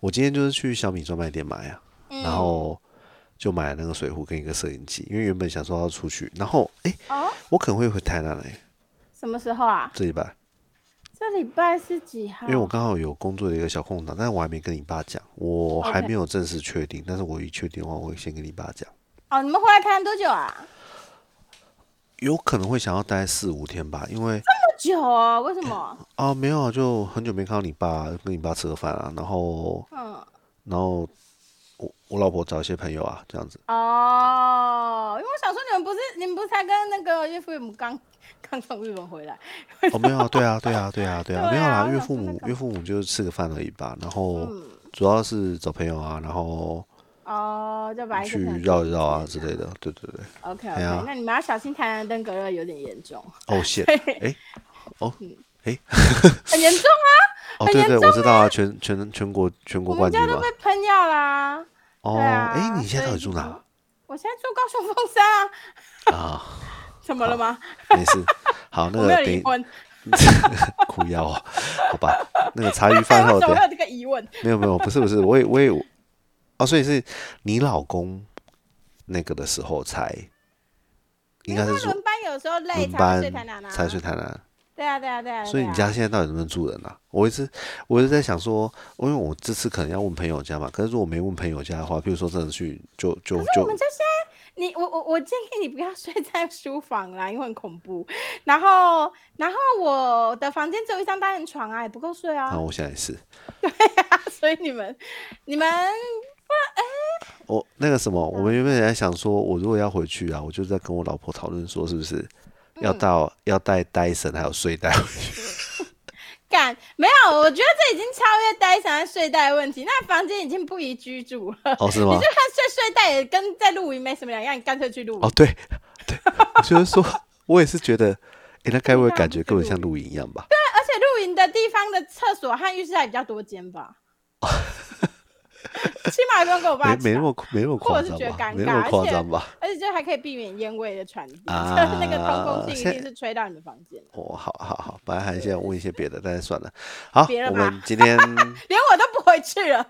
我今天就是去小米专卖店买啊，嗯然后就买了那个水壶跟一个摄影机，因为原本想说要出去，然后哎、哦，我可能会回台南嘞、什么时候啊？这礼拜，这礼拜是几号？因为我刚好有工作的一个小空档，但是我还没跟你爸讲，我还没有正式确定，但是我一确定的话，我会先跟你爸讲，哦，你们回来台南多久啊？有可能会想要待四五天吧，因为这么久啊，为什么？啊没有啊，就很久没看到你爸，跟你爸吃个饭啊，然后嗯，然后我我老婆找一些朋友啊，这样子。哦，因为我想说你们不是你们不是才跟那个岳父岳母刚 刚从日本回来？哦，没有啊，对啊，对啊，对啊，对啊，没有啦，岳父母岳父母就是吃个饭而已吧，然后嗯，主要是找朋友啊，然后哦，就把一去绕一绕啊之类的，对对对。OK 哎 OK，、呀那你们要小心台南登革热有点严重，哦，谢，对 哎，哦，哎，很严重啊！哦，对对，我知道啊，全全全国全国冠军嘛们家都被。喷药啦。哦，哎，你现在到底住哪我现在住高雄凤山啊，啊？怎么了吗？没事，好，那个等苦腰哦，好吧，那个茶余饭后等为什么会有这个疑问？没有没有，不是不是，我也我也哦，所以是你老公那个的时候才，应该是说因为轮班有时候累才睡台南啊。才睡台南，对啊对啊对啊。所以你对啊家现在到底能不能住人啊？我一直我一直在想说，因为我这次可能要问朋友家嘛，可是如果没问朋友家的话，譬如说真的去就就就我就们这些，你我我我建议你不要睡在书房啦，因为很恐怖。然后然后我的房间只有一张单人床啊，也不够睡啊。啊，我现在也是，所以你们你们我那个什么，我们原本也在想说，我如果要回去啊，我就在跟我老婆讨论说，是不是要嗯到、要带戴森还有睡袋回去？干没有？我觉得这已经超越呆床和睡袋的问题，那房间已经不宜居住了。哦，是吗你就？看睡睡袋也跟在露营没什么两样，你干脆去露营。哦，对对，我就是说，我也是觉得，诶，那该不会感觉根本像露营一样吧？对而且露营的地方的厕所和浴室还比较多间吧，起码不用跟我爸没没那么没那么或夸张吧？者是觉得尴没那么夸张吧？而且就还可以避免烟味的传递，啊 就是那个通风性一定是吹到你的房间，哦，好好好，本来还想问一些别的，但是算了。好，我们今天连我都不回去了。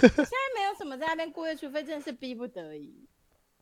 现在没有什么在那边过夜，除非真的是逼不得已。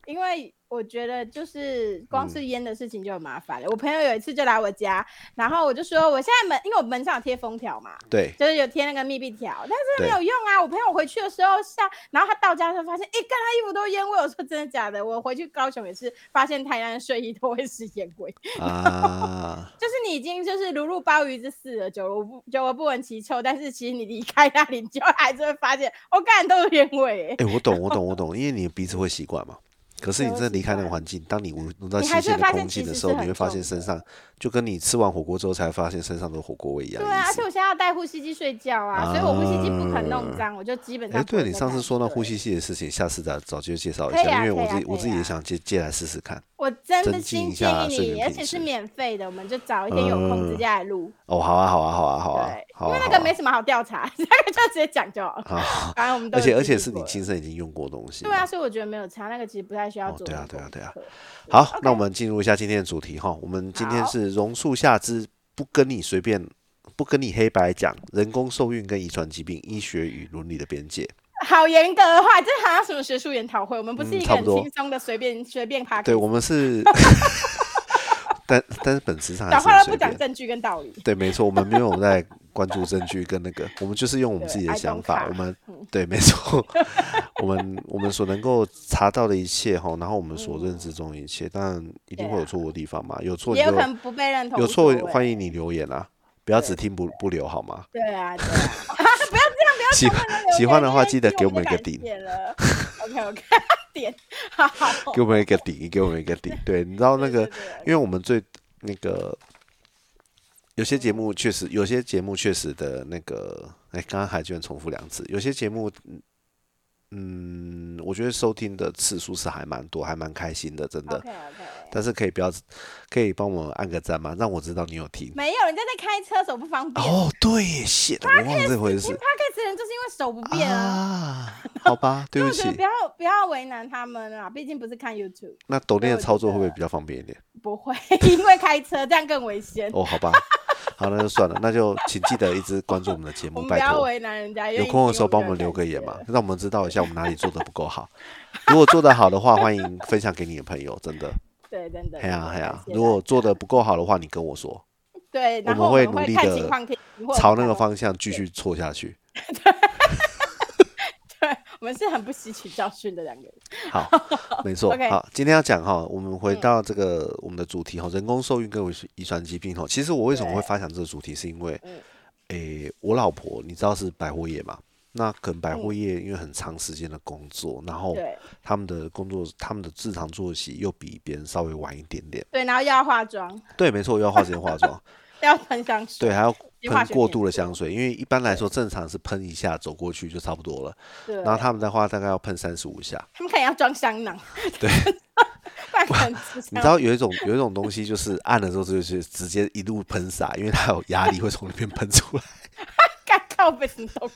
因为我觉得就是光嗯是烟的事情就很麻烦了。我朋友有一次就来我家，然后我就说我现在门，因为我门上有贴封条嘛，对就是有贴那个密闭条，但是没有用啊。我朋友回去的时候下，然后他到家的时候发现，哎、干他衣服都是烟味。我说真的假的？我回去高雄也是发现台南的睡衣都会是烟味，啊，就是你已经就是如入鲍鱼之肆了，久了不久而不闻其臭，但是其实你离开那里，你就还是会发现，我、干都是烟味、欸。哎，我懂，我懂，我懂，因为你的鼻子会习惯嘛。可是你真的离开那个环境，当你闻闻到新鲜的空气的时候，你会发现身上就跟你吃完火锅之后才发现身上都火锅味一样对啊，而且。我现在要带呼吸机睡觉啊，所以我呼吸机不肯弄脏，我就基本哎，上不会对你上次说那呼吸器的事情，下次再找机会介绍一下，因为我自己我自己也想借借来试试看。我真的心建议你，而且是免费的，我们就找一天有空直接来录。哦，好啊，好啊，好啊，好啊因为那个没什么好调查，那个就直接讲就好了。好，反正我们都而且而且是你亲身已经用过东西。对啊，所以我觉得没有差，那个其实不太需要哦做。对啊对啊对啊。好那我们进入一下今天的主题哈。我们今天是榕树下之不跟你随便不跟你黑白讲人工受孕跟遗传疾病医学与伦理的边界。好严格的话，这好像什么学术研讨会，我们不是一个很轻松的随便 随便趴。对，我们是，但但是本质上还讲话都不讲。证据跟道理。对，没错，我们没有在关注证据跟那个，我们就是用我们自己的想法，我们嗯对，没错，我们我们所能够查到的一切哈，然后我们所认知中的一切，但一定会有错误的地方嘛，有错有可能不被认同。有错欢迎你留言啊，不要只听不不留好吗？对啊，喜喜欢的话记得给我们一个顶。OK OK，点好，给我们一个顶，给我们一个顶。对，你知道那个因为我们最那个有些节目确实，有些节目确实的那个，哎，刚刚还居然重复两次，有些节目，嗯，我觉得收听的次数是还蛮多，还蛮开心的，真的。但是可以不要，可以帮我们按个赞吗？让我知道你有听。没有，人家在开车，手不方便。哦，对耶，谢，我忘了这回事听 Podcast 人就是因为手不便啊。啊。好吧，对不起不。要不要为难他们啊，毕竟不是看 YouTube，那抖音的操作会不会比较方便一点？不会因为开车这样更危险。哦，好吧，好，那就算了，那就请记得一直关注我们的节目，拜托不要。为难人家。有空的时候帮我们留个言嘛，让我们知道一下我们哪里做的不够好。如果做得好的话，欢迎分享给你的朋友，真的。对，真的。哎呀哎呀如果做的不够好的话，你跟我说，对，我们会努力地情况可以或者朝那个方向继续错下去。对，我们是很不吸取教训的两个人。好，没错。好，今天要讲哈，我们回嗯到这个我们的主题哈，人工受孕跟遗传疾病哈。其实我为什么会发想这个主题，是因为嗯，诶，我老婆你知道是百货业嘛？那可能百货嗯业因为很长时间的工作，然后他们的工作，他们的日常作息又比别人稍微晚一点点。对，然后又要化妆，对，没错，又要花时间化妆，要喷香水。对，还要喷过度的香水，因为一般来说正常是喷一下走过去就差不多了，对，然后他们的话大概要喷三十五下。他们可能要装香囊。对，你知道有一种有一种东西就是按了之后就是直接一路喷洒，因为它有压力会从里面喷出来。干靠背什么东西？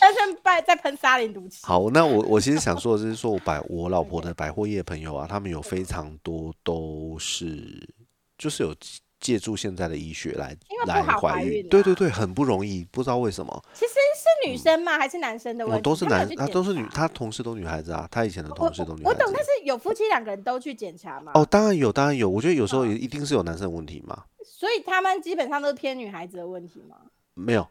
但是在在喷沙林毒气。好，那我我其实想说的就是说我百我老婆的百货业朋友啊，他们有非常多都是就是有借助现在的医学来来怀怀孕，对对对，很不容易，不知道为什么。其实是女生吗？还是男生的问题？都是男他都是女，他同事都女孩子啊，他以前的同事都女孩子。我懂，但是有夫妻两个人都去检查吗？哦，当然有，当然有。我觉得有时候嗯也一定是有男生的问题嘛，所以他们基本上都是偏女孩子的问题吗？没有，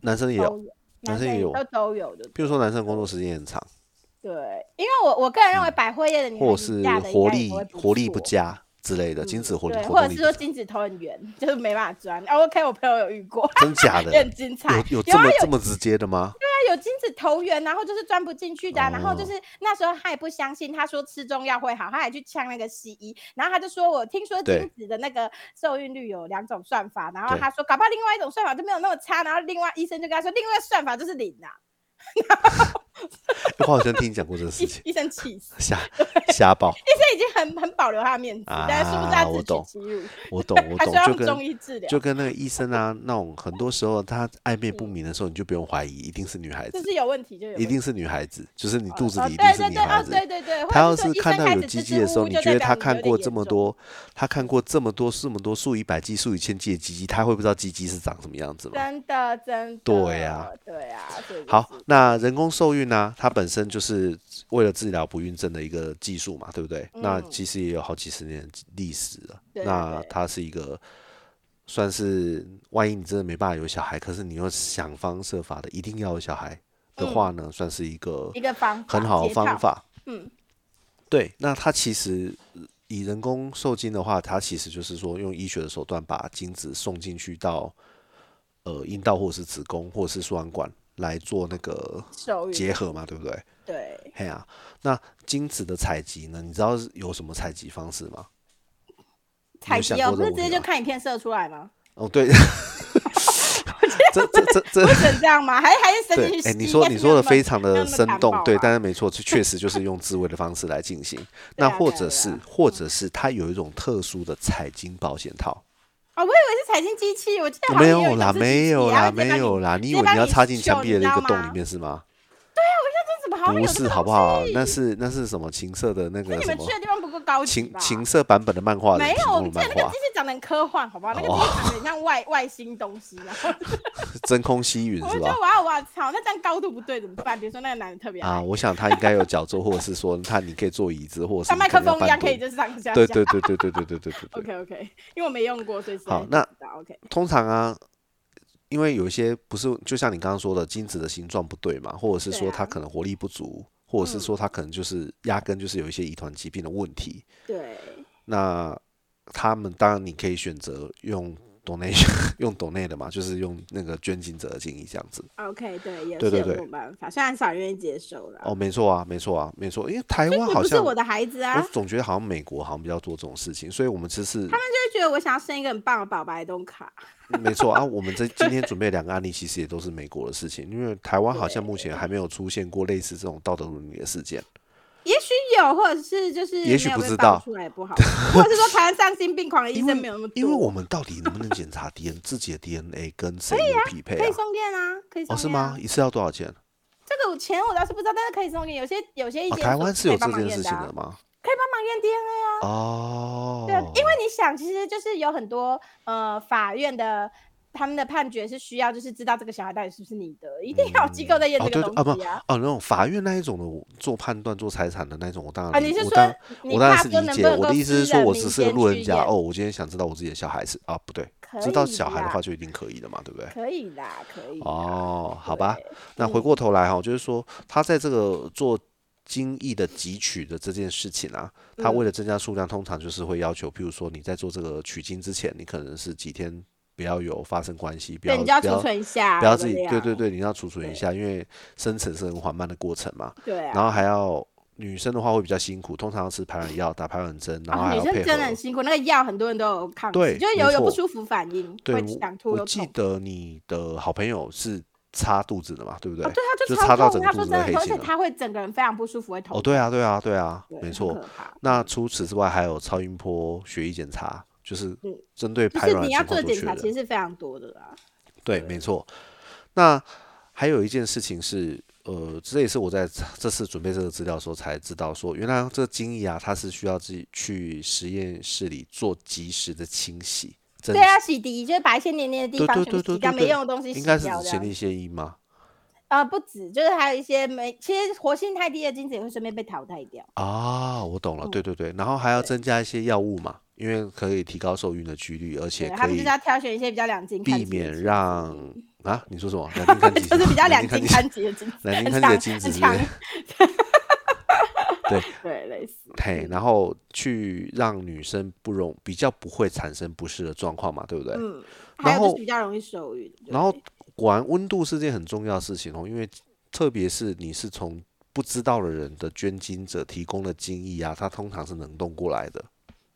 男生也有男生也有都都有的。比如说男生工作时间也很长，对，因为我我个人认为百货业的女生或者是活力活力不佳之类的，精子活力对，或者是说精子头很圆，就是没办法钻。哦 OK，我朋友有遇过，真假的也？很精彩。有有这么直接的吗？对啊，有精子头圆，然后就是钻不进去的啊、然后就哦是那时候他也不相信，他说吃中药会好，他还去呛那个西医，然后他就说我听说对精子的那个受孕率有两种算法，然后他说搞不好另外一种算法就没有那么差，然后另外医生就跟他说另外算法就是零啊，我好像听你讲过这个事情，医医生气死，瞎瞎报。医生已经很很保留他的面子，但是不是他自啊我懂取其辱，我懂我懂就跟中跟医治疗，就跟那个医生啊，那种很多时候他暧昧不明的时候，你就不用怀疑，一定是女孩子，就是有问题就有一定是女孩子，就是你肚子哦里一定是女孩子。对对对，或他要是看到有鸡鸡的时候，你觉得他看过这么多，他看过这么多、这么多数以百计、数以千计的鸡鸡，他会不知道鸡鸡是长什么样子吗？真的真的，对呀对呀，所以就好，那人工受孕呢、它本身就是为了治疗不孕症的一个技术嘛，对不对？那嗯其实也有好几十年历史了。对对那它是一个算是，万一你真的没办法有小孩，可是你又想方设法的一定要有小孩的话呢，算是一个一个方很好的方法。嗯，对，那它其实呃以人工受精的话，它其实就是说用医学的手段把精子送进去到呃阴道或者是子宫或者是输卵管来做那个结合嘛，对不对？对，嘿啊，那精子的采集呢？你知道有什么采集方式吗？采集哦，不是直接就看影片射出来吗？哦，对，这这这这不准这样吗？还还是伸进对，去哎，你说你说的非常的生动，对，但是没错，这确实就是用自慰的方式来进行。那或者是或者是它有一种特殊的采精保险套，啊，我以为是彩信机器，我知道没有啦，没有啦，没有啦。你以为你要插进墙壁的那个洞里面是吗？对啊。么好像不是，好不好？那是那是什么情色的那个什么那你们去的地方不够高级吧？情情色版本的漫画没有，提供的漫画我记得那个机，器长得很科幻，好不好？那个机哦器长得很像外外星东西，然后 真空吸云是吧我就觉得？哇哇操，那这样高度不对怎么办？比如说那个男的特别啊，我想他应该有脚座，或者是说他你可以坐椅子，或者是像麦克风一样可以。就是上下下对对对对对对对对对对。OK OK，因为我没用过，所以实在不好那 OK 通常啊，因为有一些不是，就像你刚刚说的，精子的形状不对嘛，或者是说它可能活力不足，或者是嗯说它可能就是压根就是有一些遗传疾病的问题。对，那他们当然你可以选择用 donation 用 donate 的嘛，就是用那个捐精者的建议这样子。OK，对，也对对对是有这种办法，虽然少人愿意接受了。哦，没错啊，没错啊，没错，因为台湾好像不是我的孩子啊，我总觉得好像美国好像比较做这种事情，所以我们其实就会觉得我想要生一个很棒的宝宝东卡。没错啊。我们这今天准备两个案例，其实也都是美国的事情，因为台湾好像目前还没有出现过类似这种道德伦理的事件。也许有，或者是就是也许不知道出来也不好，或者是说台湾丧心病狂的医生没有那么多，因为我们到底能不能检查 DNA 自己的 DNA 跟谁有匹配啊？可以送验啊，可以送啊是吗？？一次要多少钱？这个钱我倒是不知道，但是可以送验。有些有些台湾是有这件事情的吗？可以帮忙验 DNA 啊。哦，对啊，因为你想，其实就是有很多呃法院的他们的判决是需要就是知道这个小孩到底是不是你的，一定要有机构在验哦，这个东西啊。哦，那种法院那一种的我做判断、做财产的那种，我当然啊，你是说我当你我当然是理解。我的意思是说，我只是个路人甲哦，我今天想知道我自己的小孩是啊，不对，知道小孩的话就一定可以的嘛，对不对？可以啦，可以。哦，好吧，那回嗯过头来哈，就是说他在这个做精益的汲取的这件事情啊，他为嗯了增加数量，通常就是会要求，譬如说你在做这个取精之前，你可能是几天不要有发生关系，不对，要不你就要储存一下，不要自己，对对对，你要储存一下，因为生成是很缓慢的过程嘛。对啊。然后还要女生的话会比较辛苦，通常要吃排卵药、打排卵针，然后啊，女生还要配合。真的很辛苦，那个药很多人都有抗对拒，就是有有不舒服反应，对，会想吐我我记。得你的好朋友是擦肚子的嘛，对不对？哦，对，他就擦到整个肚他说真的痛，而子都黑青了。且他会整个人非常不舒服，会头哦，对啊，对啊，对啊，对没错那除此之外，还有超音波血液检查，就是嗯针对就是排卵的你要做的检查，情况做确认。其实是非常多的啦。对，没错。那还有一件事情是，呃，这也是我在这次准备这个资料的时候才知道说，原来这个精液啊，它是需要自己去实验室里做及时的清洗。真对啊，洗涤就是把一些黏黏的地方全部洗掉，对对对没用的东西洗应该是掉这样。指前列腺液吗？呃，不止，就是还有一些没，其实活性太低的精子也会顺便被淘汰掉。啊，我懂了，嗯对对对，然后还要增加一些药物嘛，因为可以提高受孕的几率，而且可以他们就是要挑选一些比较两斤避免让啊，你说什么？两斤看几？就是比较两斤斤看齐的精子，两斤很看齐的精子。对对，类似。嘿，然后去让女生不容比较不会产生不适的状况嘛，对不对？嗯，然后比较容易受孕。然后果然温度是件很重要的事情哦，因为特别是你是从不知道的人的捐精者提供的精液啊，它通常是冷冻过来的。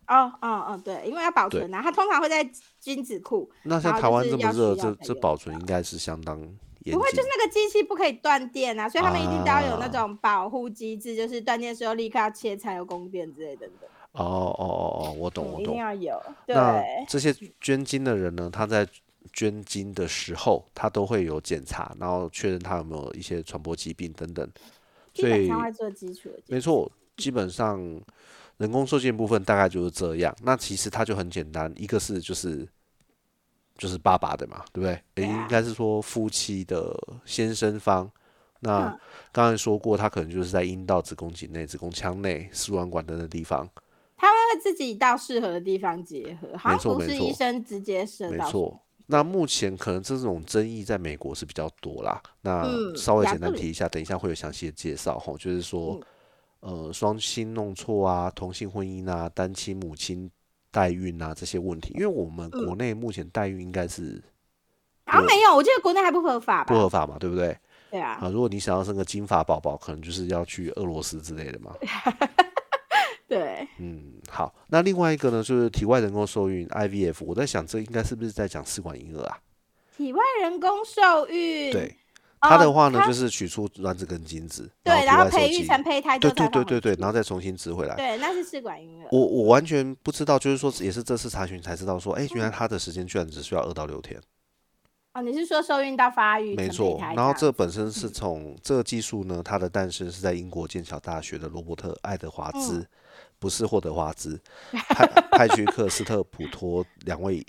哦哦哦，对，因为要保存啊，它通常会在精子库，那像台湾这么热，这这保存应该是相当严不会，就是。那个机器不可以断电啊，所以他们一定都要有那啊种保护机制，就是断电的时候立刻要切才有供电之类等等。哦哦哦哦，我懂我懂，一定。要有。对，那这些捐精的人呢，他在捐精的时候，他都会有检查，然后确认他有没有一些传播疾病等等。所以上会做基础的。没错，基本上人工受精部分大概就是这样。那其实它就很简单，一个是就是就是爸爸的嘛，对不对？对啊应该是说夫妻的先生方。那嗯刚才说过，他可能就是在阴道、子宫颈内、子宫腔内、输卵管等等地方。他们会自己到适合的地方结合，好没像不是医生直接射到。没错。那目前可能这种争议在美国是比较多啦。那嗯稍微简单提一下，等一下会有详细的介绍吼，就是说，嗯呃，双亲弄错啊，同性婚姻啊，单亲母亲代孕啊这些问题，因为我们嗯国内目前代孕应该是好像没有，我记得国内还不合法吧？不合法嘛，对不对？对啊，啊，如果你想要生个金发宝宝，可能就是要去俄罗斯之类的嘛。对，嗯，好，那另外一个呢，就是体外人工受孕 IVF，我在想这应该是不是在讲试管婴儿啊？体外人工受孕。对，哦，它的话呢，就是取出卵子跟精子，对，然后培育成胚胎对对对对对，然后再重新植回来。对，那是试管婴儿。我我完全不知道，就是说也是这次查询才知道说，哎，嗯原来它的时间居然只需要二到六天，哦，你是说受孕到发育？没。错然后这本身是从这个技术呢，它的诞生是在英国剑桥大学的罗伯特·爱德华兹，嗯不是霍德华兹，派派屈克斯特普托两位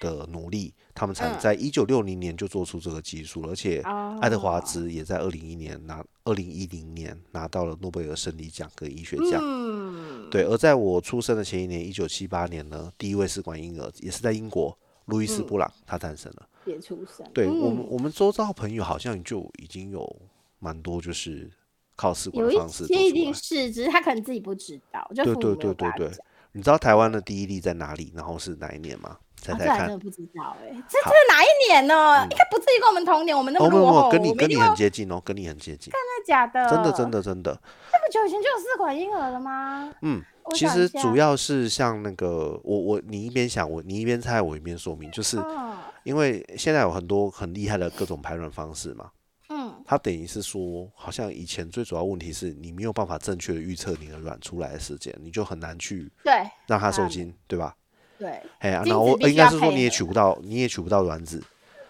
的努力，他们才嗯在一九六零年就做出这个技术了，而且哦爱德华兹也在二零一年拿二零一零年拿到了诺贝尔生理奖跟医学奖。嗯，对，而在我出生的前一年，一九七八年呢，第一位试管婴儿也是在英国，路易斯·嗯布朗他诞生了。也出生。对、我们，嗯我们周遭朋友好像就已经有蛮多，就是靠试管的方式做些一。定是，只是他可能自己不知道，就对对对对对。你知道台湾的第一例在哪里？然后是哪一年吗？猜啊，猜看。不知道哎、这这是哪一年呢？应该不至于跟我们同年，我们那哦，没有没有，么落后。跟你跟你很接近哦，跟你很接近，真的假的？真的真的真的。这么久以前就有试管婴儿了吗？嗯，其实主要是像那个我我你一边想我你一边猜我一边说明，就是嗯因为现在有很多很厉害的各种排卵方式嘛，嗯，它等于是说，好像以前最主要问题是你没有办法正确的预测你的卵出来的时间，你就很难去对让它受啊精，对吧？对。哎呀，精然后应该是说你也取不到，你也取不到卵子，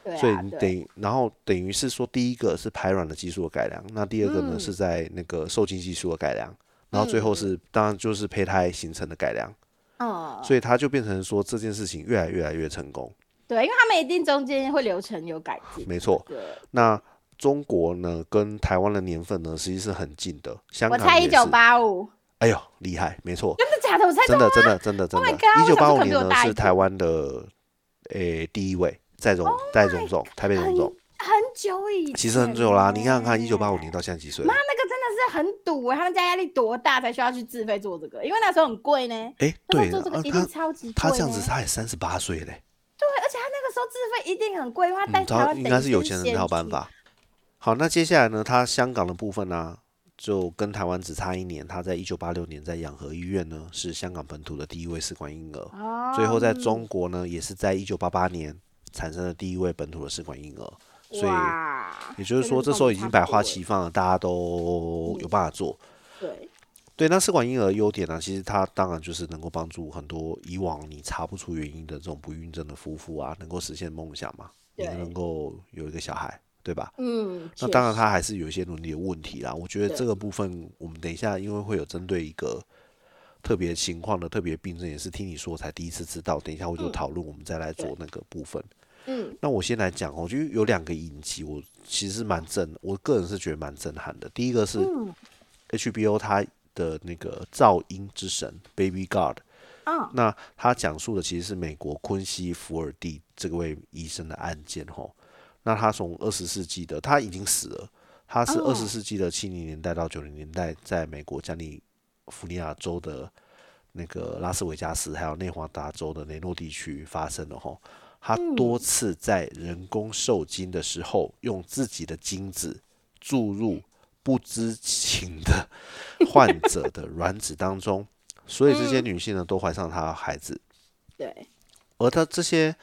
对啊，所以你等于，然后等于是说，第一个是排卵的技术的改良，那第二个呢、嗯。是在那个受精技术的改良，然后最后是当然就是胚胎形成的改良，嗯，所以它就变成说这件事情越来越来越成功。对，因为他们一定中间会流程有改进。没错，对，那中国呢跟台湾的年份呢实际是很近的，香我港也是。猜一九，八五，哎呦厉害，没错，真的假的？我真的真的真的真 Oh 的一九八五年呢是台湾的诶第一位在荣在荣总台北荣总，很久以前，其实很久啦，你想想看，一九八五年到现在几岁？妈，那个真的是很赌哎，他们家压力多大才需要去自费做这个？因为那时候很贵呢。哎，那对做这个一定超级贵他这样子他也三十八岁嘞，对，而且他那个时候自费一定很贵，因为他带嗯，他台湾应该是有钱人才有办。法。好，那接下来呢，他香港的部分呢，就跟台湾只差一年，他在一九八六年在养和医院呢是香港本土的第一位试管婴儿，哦，最后在中国呢也是在一九八八年产生了第一位本土的试管婴儿，所以，也就是说这时候已经百花齐放了，大家都有办法做。对，对，那试管婴儿的优点呢、其实它当然就是能够帮助很多以往你查不出原因的这种不孕症的夫妇啊，能够实现梦想嘛，你对。能够有一个小孩，对吧？嗯，那当然它还是有一些伦理的问题啦。我觉得这个部分我们等一下因为会有针对一个特别情况的特别病症，也是听你说才第一次知道。等一下我就嗯讨论，我们再来做那个部分。嗯那我先来讲哦，我觉得有两个影集，我其实蛮震，我个人是觉得蛮震撼的。第一个是嗯 HBO 它的那个噪音之神 Baby God，啊那他讲述的其实是美国昆西福尔蒂这位医生的案件吼。那他从二十世纪的他已经死了，他是哦二十世纪的七零年代到九零年代，在美国加利福尼亚州的那个拉斯维加斯，还有内华达州的雷诺地区发生的吼。他多次在人工受精的时候，用自己的精子注入不知情的 患者的卵子当中，所以这些女性呢都怀上他的孩子。对，而他这些，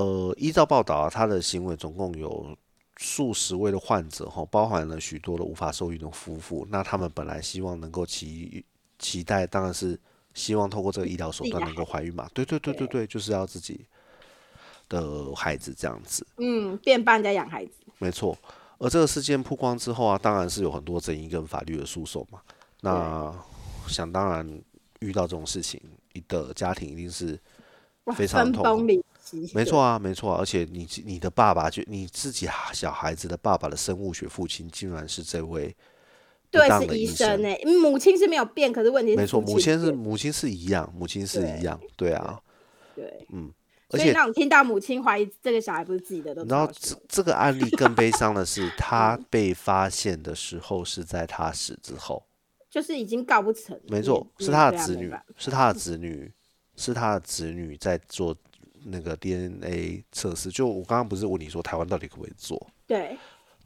呃，依照报道啊，他的行为总共有数十位的患者哈，包含了许多的无法受孕的夫妇。那他们本来希望能够期期待，当然是希望透过这个医疗手段能够怀孕嘛。对对对对对，就是要自己的孩子这样子。嗯，变帮人家养孩子，没错，而这个事件曝光之后啊，当然是有很多争议跟法律的诉讼嘛。那想当然遇到这种事情，一的家庭一定是非常痛苦分崩离析，没错啊，没错啊。而且你你的爸爸就你自己小孩子的爸爸的生物学父亲，竟然是这位对，是医当的医生哎，母亲是没有变，可是问题是没错，母亲是母亲是一样，母亲是一样，对啊。对，嗯而且所以让你听到母亲怀疑这个小孩不是自己的，都然后这这个案例更悲伤的是，他被发现的时候是在他死之后。就是已经告不成，没错，是他的子女是他的子女，是他的子女在做那个 DNA 测试。就我刚刚不是问你说台湾到底可不可以做？对，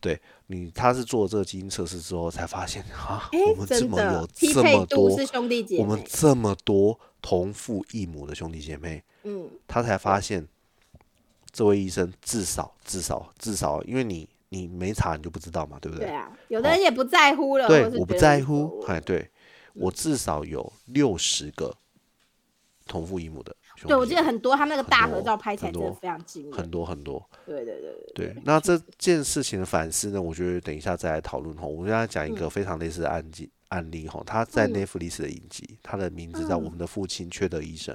对你他是做这个基因测试之后才发现啊，哎我们这么有这么多是，兄弟姐我们，这么多同父异母的兄弟姐妹，嗯，他才发现这位医生至少至少至少，因为你你没查你就不知道嘛，对不对对啊，有的人也不在乎了，对我不在乎，哎，对我至少有六十个同父异母的对，我记得很多，他那个大合照拍起来真的非常惊很。多很多。对对对对对，那这件事情的反思呢，我觉得等一下再来讨论哈。我们现在讲一个非常类似的案例案例哈，他在嗯 Netflix 的影集，他的名字叫《我们的父亲缺德医生》。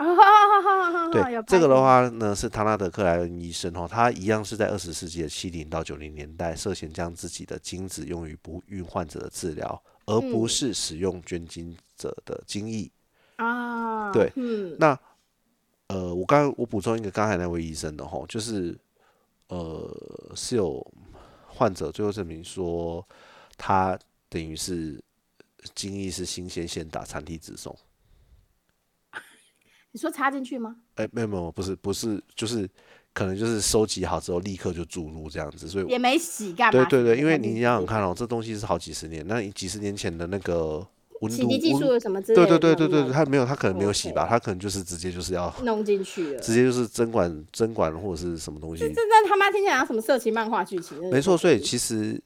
对这个的话呢，是唐纳德克莱恩医生哈，他一样是在二十世纪的七零到九零年代，涉嫌将自己的精子用于不孕患者的治疗，而不嗯是使用捐精者的精液。啊，对嗯，那呃，我刚我补充一个刚才那位医生的吼，就是呃是有患者最后证明说他等于是精液是新鲜现打产体直送，你说插进去吗？哎、没有没有不是不是就是可能就是收集好之后立刻就注入这样子，所以也没洗干嘛？对对对，因为你想想看哦，这东西是好几十年，那你几十年前的那个温度洗涤技术什么之类对的，对对对对，没有他没有他可能没有洗吧他可能就是直接就是要弄进去了。直接就是针管针管或者是什么东西这这他妈听起来像什么色情漫画剧情？没错，所以其实，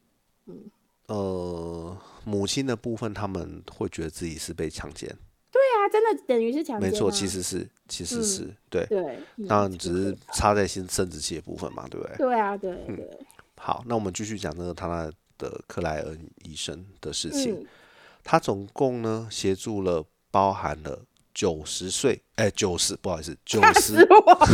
呃，母亲的部分，他们会觉得自己是被强奸，对啊，真的等于是强奸啊。没错，其实是，其实嗯是对，对，嗯当然只是插在新生殖器的部分嘛，对不对？对啊，对嗯对，好，那我们继续讲那个他那的克莱恩医生的事情。嗯他总共呢协助了包含了九十岁，哎，九十不好意思，九吓十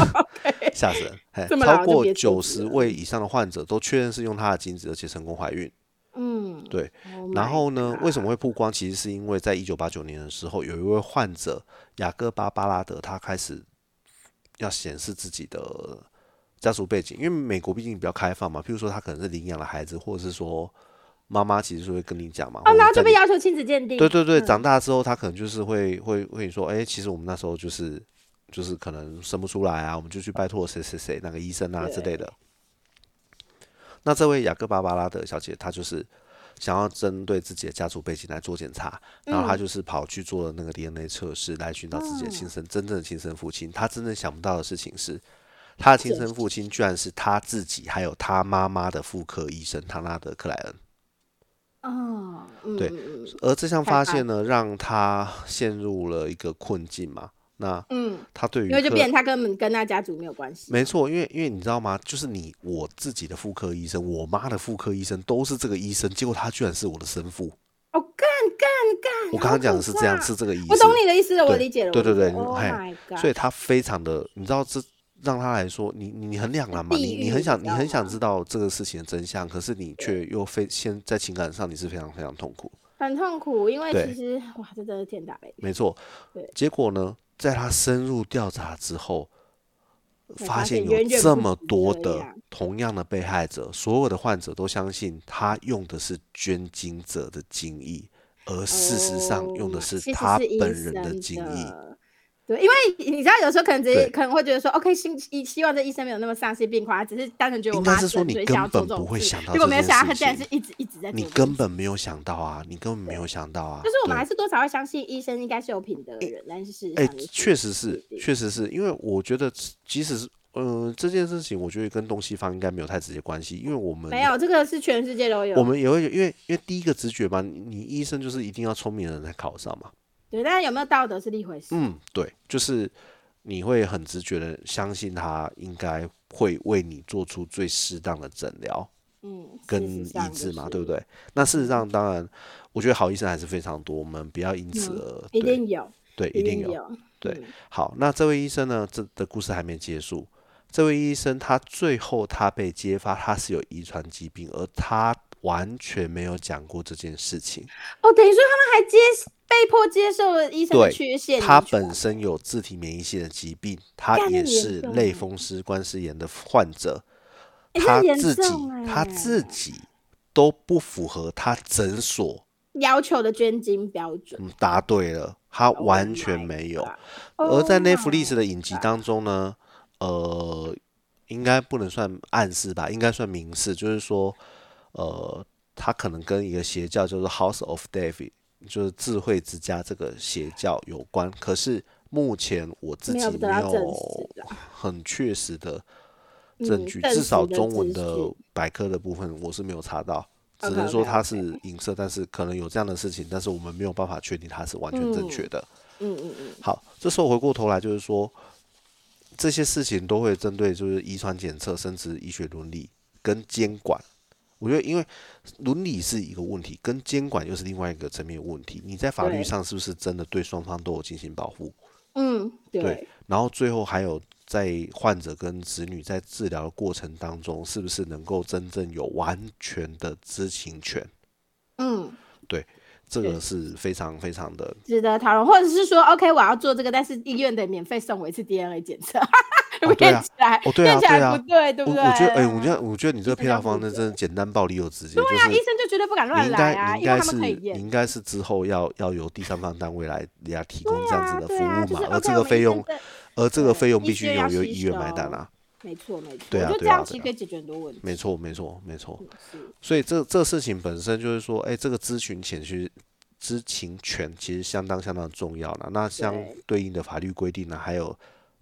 吓死人，嘿这么老超过九十位以上的患者都确认是用他的精子，而且成功怀孕。嗯，对，Oh 然后呢，为什么会曝光？其实是因为在一九八九年的时候，有一位患者雅各巴巴拉德，他开始要显示自己的家族背景，因为美国毕竟比较开放嘛。譬如说，他可能是领养了孩子，或者是说妈妈其实是会跟你讲嘛。哦，然后就被要求亲子鉴定。对对对，嗯长大之后他可能就是会会会说，哎、其实我们那时候就是就是可能生不出来啊，我们就去拜托谁谁谁那个医生啊之类的。那这位雅各巴巴拉德小姐，她就是想要针对自己的家族背景来做检查，然后她就是跑去做了那个 DNA 测试，来寻找自己的亲生、真正的亲生父亲。她真正想不到的事情是，她的亲生父亲居然是她自己还有她妈妈的妇科医生唐纳德克莱恩。哦，嗯对而这项发现呢，让他陷入了一个困境嘛。那嗯，他对于因为就变成他根本跟他家族没有关系。没错，因为因为你知道吗？就是你我自己的妇科医生，我妈的妇科医生都是这个医生，结果他居然是我的生父。哦，干干干！我刚刚讲的是这样，是这个意思。我懂你的意思了，我理解了。对对对，Oh 嘿所以他非常的，你知道这让他来说，你你你很两难嘛，你你很想你很想知道这个事情的真相，可是你却又非先在情感上你是非常非常痛苦。很痛苦，因为其实哇，这真的是天打雷。没错对，结果呢，在他深入调查之后，发发现有这么多的同样的被害者，所有的患者都相信他用的是捐精者的精液，而事实上用的哦是他本人的精液。的对，因为你知道，有时候可能只是对可能会觉得说，OK，希希希望这医生没有那么丧心病狂，他只是单纯觉得我妈，是说你根本不会想到结果没有想到他竟然是一直一直在做你根本没有想到啊，你根本没有想到啊。就是我们还是多少会相信医生应该是有品德的人，但是哎、确实是确实是因为我觉得，即使是嗯、这件事情，我觉得跟东西方应该没有太直接关系，因为我们没有这个是全世界都有。我们也会因为因为第一个直觉嘛，你你医生就是一定要聪明的人才考上嘛。对，但是有没有道德是另一回事。嗯，对，就是你会很直觉的相信他应该会为你做出最适当的诊疗嗯，跟医治嘛，是对不对？那事实上，当然，我觉得好医生还是非常多，我们不要因此而一对定有，对一定有。有。对嗯好，那这位医生呢？这的故事还没结束。这位医生他最后他被揭发他是有遗传疾病，而他完全没有讲过这件事情。哦，等于说他们还接被迫接受了医生的对缺陷。他本身有自体免疫性的疾病，他也是类风湿关节炎的患者，欸他自己重他欸自己都不符合他诊所。要求的捐精标准，嗯，答对了，他 Oh 完全没有。而在 Oh Netflix 的影集当中呢，呃，应该不能算暗示吧，应该算明示，就是说，呃，他可能跟一个邪教叫做 House of David，就是智慧之家这个邪教有关。可是目前我自己没有很确实的嗯证据，至少中文的百科的部分我是没有查到。只能说它是影射，但是可能有这样的事情，但是我们没有办法确定它是完全正确的。嗯嗯嗯，好，这时候回过头来就是说，这些事情都会针对就是遗传检测、生殖医学伦理跟监管。我觉得，因为伦理是一个问题，跟监管又是另外一个层面的问题。你在法律上是不是真的对双方都有进行保护？嗯，对对，然后最后还有在患者跟子女在治疗的过程当中，是不是能够真正有完全的知情权？嗯，对这个是非常非常的值得讨论，或者是说，OK，我要做这个，但是医院得免费送我一次 DNA 检测，哦对啊念起来，哦对啊 念起来对啊不对，对不对？我我觉得，哎、我觉得，我觉得你这个配套方案要负责那真的简单暴力又直接，对啊，就是医生就绝对不敢你乱来应该，应该是因为他们可以你。应该是之后要要由第三方单位来来提供这样子的服务嘛，而这个费用，而这个费用必须由由医院买单啊，没错没错，对啊我觉得这对啊对啊样其实可以解决很多问题。没错没错没错，是，所以这这事情本身就是说，哎、这个咨询前去知情权其实相当相当重要了。那相对对应的法律规定呢，还有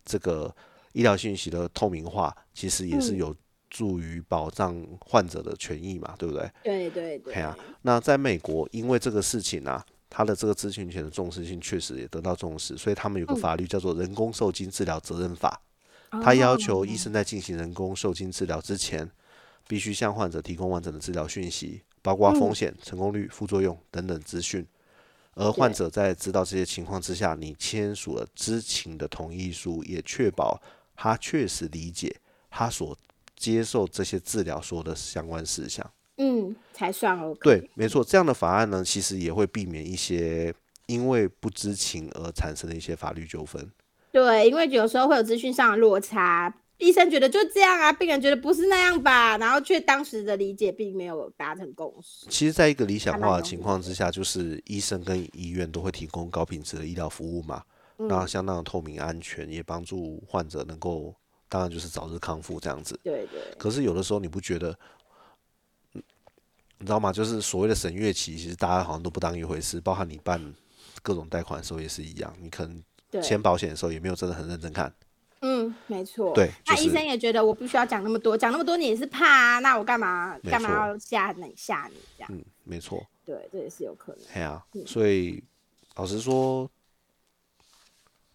这个医疗信息的透明化，其实也是嗯。有助于保障患者的权益嘛，对不对？对对对嘿，啊，那在美国，因为这个事情啊，他的这个知情权的重视性确实也得到重视，所以他们有个嗯。法律叫做《人工受精治疗责任法》，它要求哦医生在进行人工受精治疗之前，必须向患者提供完整的治疗讯息，包括风嗯险、成功率、副作用等等资讯。而患者在知道这些情况之下，你签署了知情的同意书，也确保他确实理解他所接受这些治疗说的相关事项。嗯，才算 OK。对，没错，这样的法案呢，其实也会避免一些因为不知情而产生的一些法律纠纷。对，因为有时候会有资讯上的落差，医生觉得就这样啊，病人觉得不是那样吧，然后却当时的理解并没有达成共识。其实，在一个理想化的情况之下，就是医生跟医院都会提供高品质的医疗服务嘛，那相当的透明安全，也帮助患者能够，当然就是早日康复这样子。对对，可是有的时候你不觉得，嗯你知道吗？就是所谓的审阅期，其实大家好像都不当一回事，包含你办各种贷款的时候也是一样，你可能签保险的时候也没有真的很认真看。嗯，没错。对就是那医生也觉得我不需要讲那么多，讲那么多你也是怕啊，那我干嘛干嘛要吓你吓你这样？嗯，没错。对，这也是有可能。对啊，嗯所以老实说，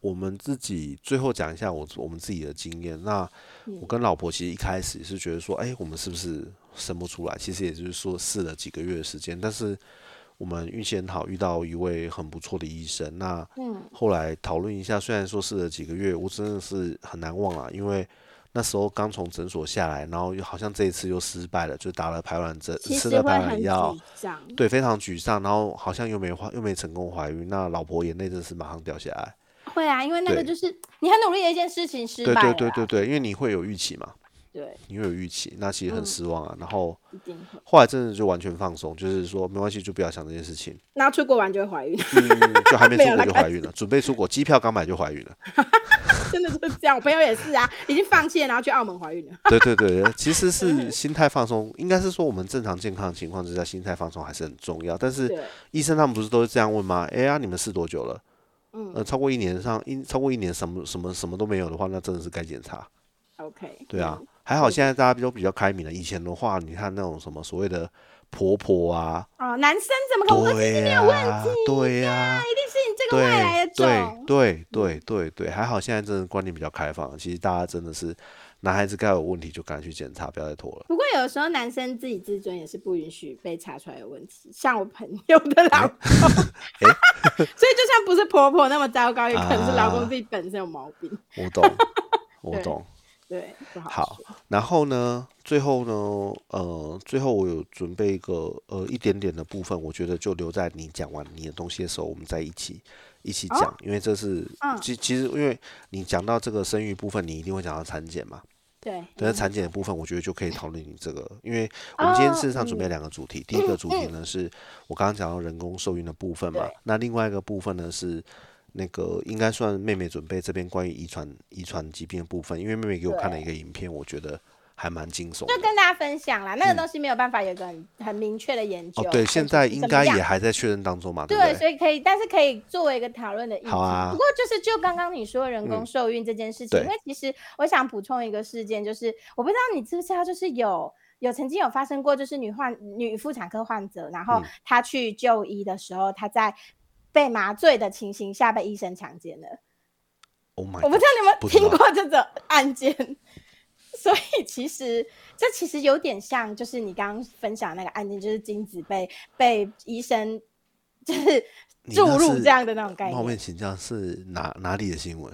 我们自己最后讲一下我我们自己的经验。那嗯我跟老婆其实一开始也是觉得说，哎、我们是不是生不出来？其实也就是说试了几个月的时间，但是我们运气很好，遇到一位很不错的医生。那嗯后来讨论一下，虽然说试了几个月，我真的是很难忘啊，因为。那时候刚从诊所下来，然后又好像这一次又失败了，就打了排卵针，吃了排卵药。对，非常沮丧，然后好像又没怀，又没成功怀孕，那老婆眼泪真是马上掉下来。会啊，因为那个就是你很努力的一件事情失对败了啊。对对对对，因为你会有预期嘛，对，你会有预期，那其实很嗯失望啊。然后一定会。后来真的就完全放松，就是说没关系，就不要想这件事情，然后出国完就会怀孕，嗯，就还没出国就怀孕了，准备出国，机票刚买就怀孕了。真的就是这样。我朋友也是啊，已经放弃了，然后去澳门怀孕了。对对对，其实是心态放松，应该是说我们正常健康的情况之下，心态放松还是很重要。但是，医生他们不是都是这样问吗？哎呀，你们试多久了？嗯呃，超过一年上一超过一年什么什么什么都没有的话，那真的是该检查。OK，对啊嗯，，还好现在大家都比较开明了。以前的话，你看那种什么所谓的婆婆啊，啊，男生怎么可能没有问题、对呀、一定是你这个外来对的种？对对对对对，还好现在真的观念比较开放，其实大家真的是男孩子该有问题就赶紧去检查，不要再拖了。不过有的时候男生自己自尊也是不允许被查出来有问题，像我朋友的老公，所以就算不是婆婆那么糟糕，也可能是老公自己本身有毛病。我懂，我懂。对，不好好。然后呢，最后呢，呃，最后我有准备一个呃一点点的部分，我觉得就留在你讲完你的东西的时候，我们再一起一起哦讲，因为这是嗯其其实因为你讲到这个生育部分，你一定会讲到产检嘛。对，但是产检的部分，我觉得就可以讨论你这个，因为我们今天哦事实上准备嗯两个主题，第一个主题呢是我刚刚讲到人工受孕的部分嘛，那另外一个部分呢是那个应该算妹妹准备这边关于遗传遗传疾病的部分，因为妹妹给我看了一个影片，我觉得还蛮惊悚。就跟大家分享啦，那个东西没有办法有一个很很明确的研究。对，现在应该也还还在确认当中嘛，对对，所以可以，但是可以作为一个讨论的议题。好啊不过就是就刚刚你说人工嗯受孕这件事情，因为其实我想补充一个事件，就是我不知道你知不知道，就是有有曾经有发生过，就是女患女妇产科患者，然后嗯她去就医的时候，她在被麻醉的情形下被医生强奸了。Oh my，我不知道你有没有不知道听过这个案件，所以其实这其实有点像，就是你刚刚分享那个案件，就是精子被被医生就是注入这样的那种概念。冒昧请教是哪哪里的新闻？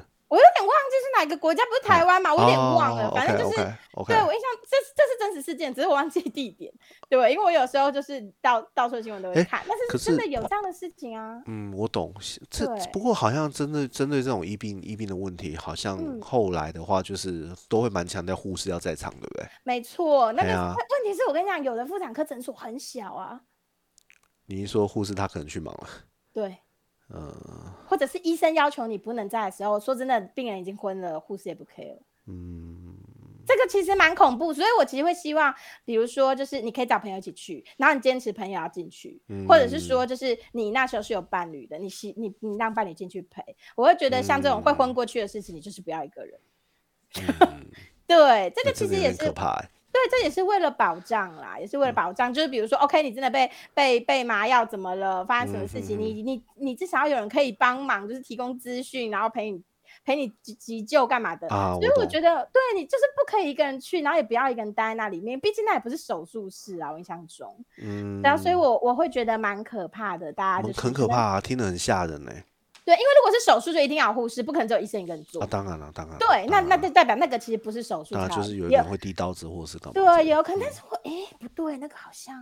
哪个国家，不是台湾嘛？我有点忘了，哦反正就是对我印象，这是这是真实事件，只是我忘记地点。对，因为我有时候就是到到处的新闻都会看，但是真的有这样的事情啊。嗯，我懂。这不过好像针对针对这种疫病疫病的问题，好像嗯后来的话就是都会蛮强调护士要在场，对不对？没错，那个问题是我跟你讲，有的妇产科诊所很小啊，你一说护士他可能去忙了，对，嗯或者是医生要求你不能在的时候，说真的，病人已经昏了，护士也不 care。嗯，这个其实蛮恐怖，所以我其实会希望，比如说，就是你可以找朋友一起去，然后你坚持朋友要进去，或者是说，就是你那时候是有伴侣的，你希你你让伴侣进去陪，我会觉得像这种会昏过去的事情，你就是不要一个人。对，这个其实也是点可怕欸。对，这也是为了保障啦，也是为了保障。就是比如说，OK，你真的被被被麻药怎么了，发生什么事情，你你你至少要有人可以帮忙，就是提供资讯，然后陪你陪你急急救干嘛的。啊，所以我懂觉得，对你就是不可以一个人去，然后也不要一个人待在那里面，毕竟那也不是手术室啊，我印象中。嗯，然后，所以我我会觉得蛮可怕的，大家就是很可怕。啊，听得很吓人呢。对，因为如果是手术，就一定要有护士，不可能只有医生一个人做啊，。当然了，当然。对，那那就代表那个其实不是手术当然才也就是有人会递刀子或是干嘛对，有可能，但是我哎、不对，那个好像，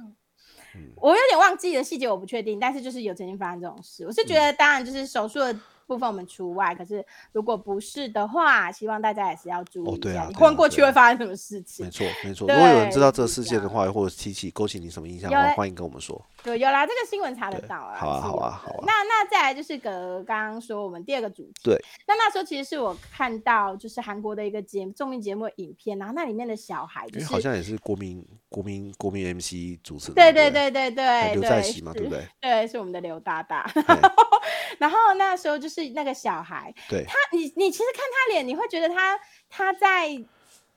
我有点忘记了细节，我不确定，但是就是有曾经发生这种事。我是觉嗯得，当然就是手术的部分我们除外，可是如果不是的话，希望大家也是要注意一下，你哦对啊对啊混过去会发生什么事情没。错，没错。如果有人知道这个事件的话，或者提起勾起你什么印象的话，欢迎跟我们说。对，有啦，这个新闻查得到啊。好啊好啊好啊那那再来就是个刚刚说我们第二个主题。对。那那时候其实是我看到就是韩国的一个节综艺节目的影片，然后那里面的小孩就是因为好像也是国民国民国民 MC 主持人。对对对对对对，刘对在熙嘛，对不对？对，是我们的刘大大。然后那时候就是那个小孩，对，他你你其实看他脸，你会觉得他他在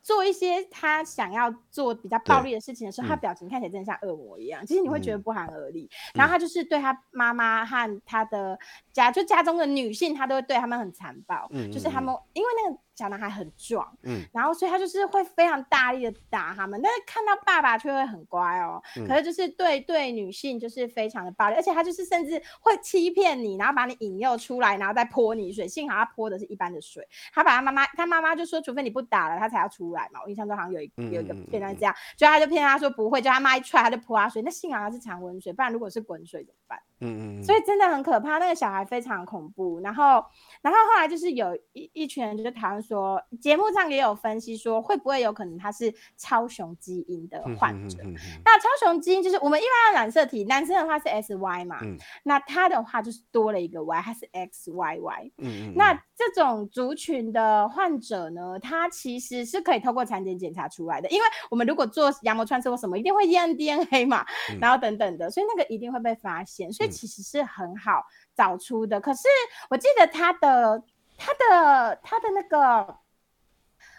做一些他想要做比较暴力的事情的时候，嗯他表情看起来真的像恶魔一样。其实你会觉得嗯不寒而栗。然后他就是对他妈妈和他的家，就家中的女性，他都会对他们很残暴。嗯就是他们因为那个小男孩很壮，嗯然后所以他就是会非常大力的打他们，但是看到爸爸却会很乖哦。嗯可是就是对对女性就是非常的暴力，而且他就是甚至会欺骗你，然后把你引诱出来，然后再泼你水。幸好他泼的是一般的水，他把他妈妈，他妈妈就说，除非你不打了，他才要出来嘛。我印象中好像有一有一个嗯嗯嗯嗯片段是这样，就他就骗他说不会，就他妈一出来他就泼他水。那幸好他是常温水，不然如果是滚水怎么办？嗯嗯嗯，所以真的很可怕，那个小孩非常恐怖。然后，然后后来就是有一一群人就讨论说，节目上也有分析说，会不会有可能他是超雄基因的嗯患者？那超雄基因就是我们一般的染色体，男生的话是 S Y 嘛，嗯那他的话就是多了一个 Y，他是 X Y Y。嗯嗯，那这种族群的患者呢，他其实是可以透过产检检查出来的，因为我们如果做羊膜穿刺或什么，一定会验 DNA 嘛，嗯然后等等的，所以那个一定会被发现，所以嗯其实是很好找出的。可是我记得他的他的他的那个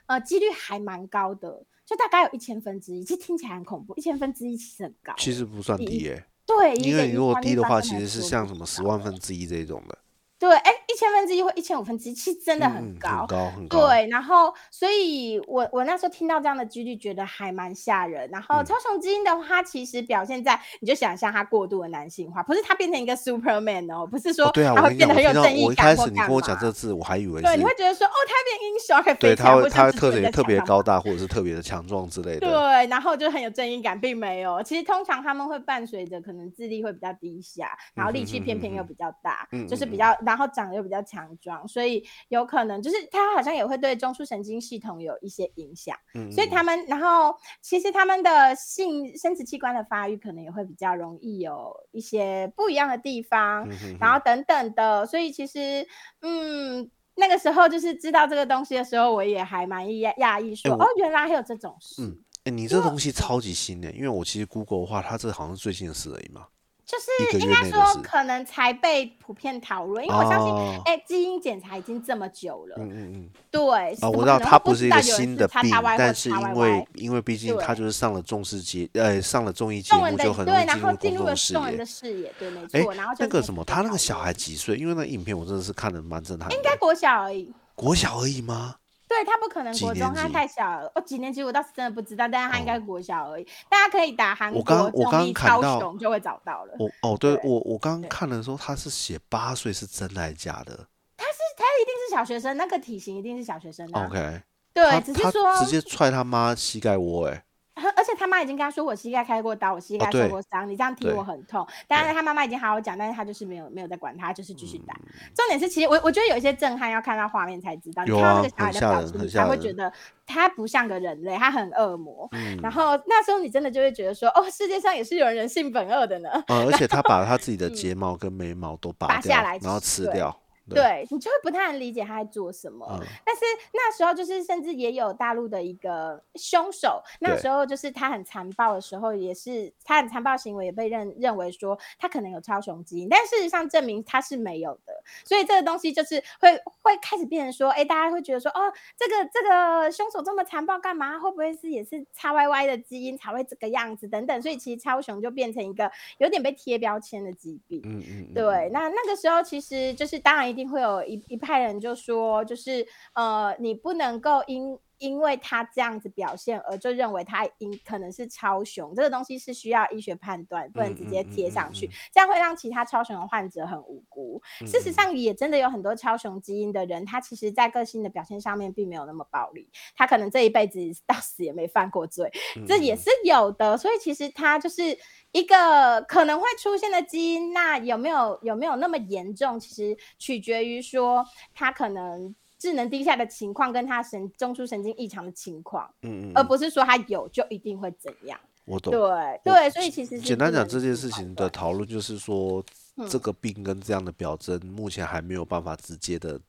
呃几率还蛮高的，就大概有一千分之一，其实听起来很恐怖，一千分之一其实很高欸。其实不算以低诶，对，因为你如果低的话，其实是像什么十万分之一这种的，对，哎，一千分之一或一千五分之一，其实真的很高。很高很高。对，然后所以我我那时候听到这样的几率，觉得还蛮吓人。然后嗯超雄基因的话，它其实表现在你就想象它过度的男性化，不是它变成一个 Superman 哦，不是说哦，对啊，它会变得很有正义我一感或干开始你跟我讲这个字，我还以为对，你会，觉得说哦，他变英雄，可以飞对他会他特别特别高大，或者是特别的强壮之类的。对，然后就很有正义感，并没有。其实通常他们会伴随着可能智力会比较低下，然后力气偏偏又比较大，就是比较，然后长得又比较强壮，所以有可能就是他好像也会对中枢神经系统有一些影响。嗯，嗯所以他们，然后其实他们的性生殖器官的发育可能也会比较容易有一些不一样的地方，嗯哼然后等等的，所以其实，嗯，那个时候就是知道这个东西的时候，我也还蛮讶讶异说，我哦，原来还有这种事。嗯哎，你这东西超级新的，因为我其实 Google 的话，它这好像是最近的事而已嘛。就是应该说可能才被普遍讨论，因为我相信，哦哎、基因检查已经这么久了，嗯嗯嗯。对，我知道它不是一个新的病但是因为因为毕竟它就是上了重视节，呃，上了综艺节目就很容对，易进入然后进入了公众视野众人的。视野，对，没哎错。然后就那个什么，他那个小孩几岁？因为那影片我真的是看的蛮震撼的。应该国小而已。国小而已吗？对他不可能几国中，他太小了。哦，几年级我倒是真的不知道，但是他应该哦国小而已。大家可以打韩国我刚我综艺刚看超到雄就会找到了。我哦，对对我我刚刚看的时候，他是写八岁是真的还是假的他是他一定是小学生，那个体型一定是小学生。？OK，对，只是说直接踹他妈膝盖窝，哎，他而且他妈已经跟他说，我膝盖开过刀，我膝盖受过伤，你这样踢我很痛。但是他妈妈已经好好讲，但是他就是没有没有在管他，就是继续打。嗯重点是，其实我我觉得有一些震撼，要看到画面才知道。看到那个小孩很吓人的表情，你很吓人才会觉得他不像个人类，他很恶魔。嗯，然后那时候你真的就会觉得说，哦，世界上也是有人人性本恶的呢。呃，而且他把他自己的 睫毛跟眉毛都拔下来然后吃掉。对你就会不太能理解他在做什么。嗯但是那时候就是甚至也有大陆的一个凶手，那时候就是他很残暴的时候，也是他很残暴行为也被认认为说他可能有超雄基因，但事实上证明他是没有的。所以这个东西就是会会开始变成说，哎，大家会觉得说，哦，这个这个凶手这么残暴干嘛？会不会是也是叉 Y Y 的基因才会这个样子等等？所以其实超雄就变成一个有点被贴标签的疾病。嗯嗯，嗯对，，那那个时候其实就是当然一定会有一一派人就说，就是呃，你不能够因因为他这样子表现而就认为他应可能是超雄，这个东西是需要医学判断，不能直接贴上去，这样会让其他超雄的患者很无辜。事实上，也真的有很多超雄基因的人，他其实在个性的表现上面并没有那么暴力，他可能这一辈子到死也没犯过罪，这也是有的。所以其实他就是一个可能会出现的基因，那有没有有没有那么严重，其实取决于说他可能。智能低下的情况跟他神中枢神经异常的情况，嗯嗯，而不是说他有就一定会怎样。我懂。对对，所以其实简单讲这件事情的讨论就是说，这个病跟这样的表征目前还没有办法直接的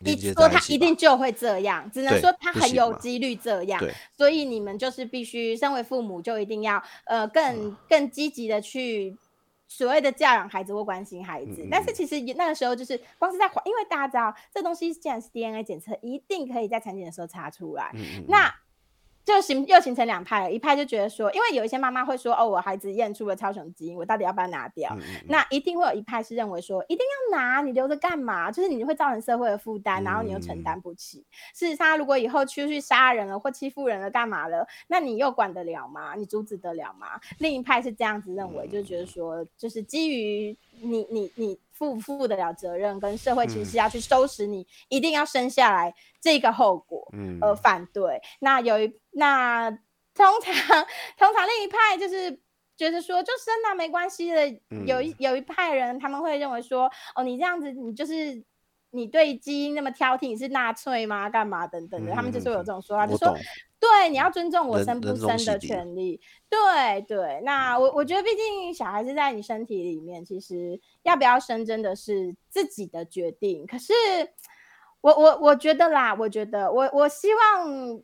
你说他一定就会这样，只能说他很有几率这样。所以你们就是必须身为父母就一定要呃更更积极的去。所谓的教养孩子或关心孩子，但是其实那个时候就是光是在因为大家知道这东西既然是 DNA 检测，一定可以在产检的时候查出来。那就形又形成两派了，一派就觉得说，因为有一些妈妈会说，哦，我孩子验出了超雄基因，我到底要不要拿掉？那一定会有一派是认为说，一定要拿，你留着干嘛？就是你会造成社会的负担，然后你又承担不起。事实上，如果以后出去杀人了或欺负人了，干嘛了？那你又管得了吗？你阻止得了吗？另一派是这样子认为，就觉得说，就是基于你你你。负不负得了责任，跟社会其实要去收拾你，一定要生下来这个后果，嗯，而反对。那有一那通常通常另一派就是觉得说就生那没关系的，有一有一派人他们会认为说哦你这样子你就是你对基因那么挑剔，你是纳粹吗？干嘛等等的，他们就是有这种说法，就说。对，你要尊重我生不生的权利。对对，那我我觉得，毕竟小孩子在你身体里面，其实要不要生真的是自己的决定。可是，我我我觉得啦，我觉得我我希望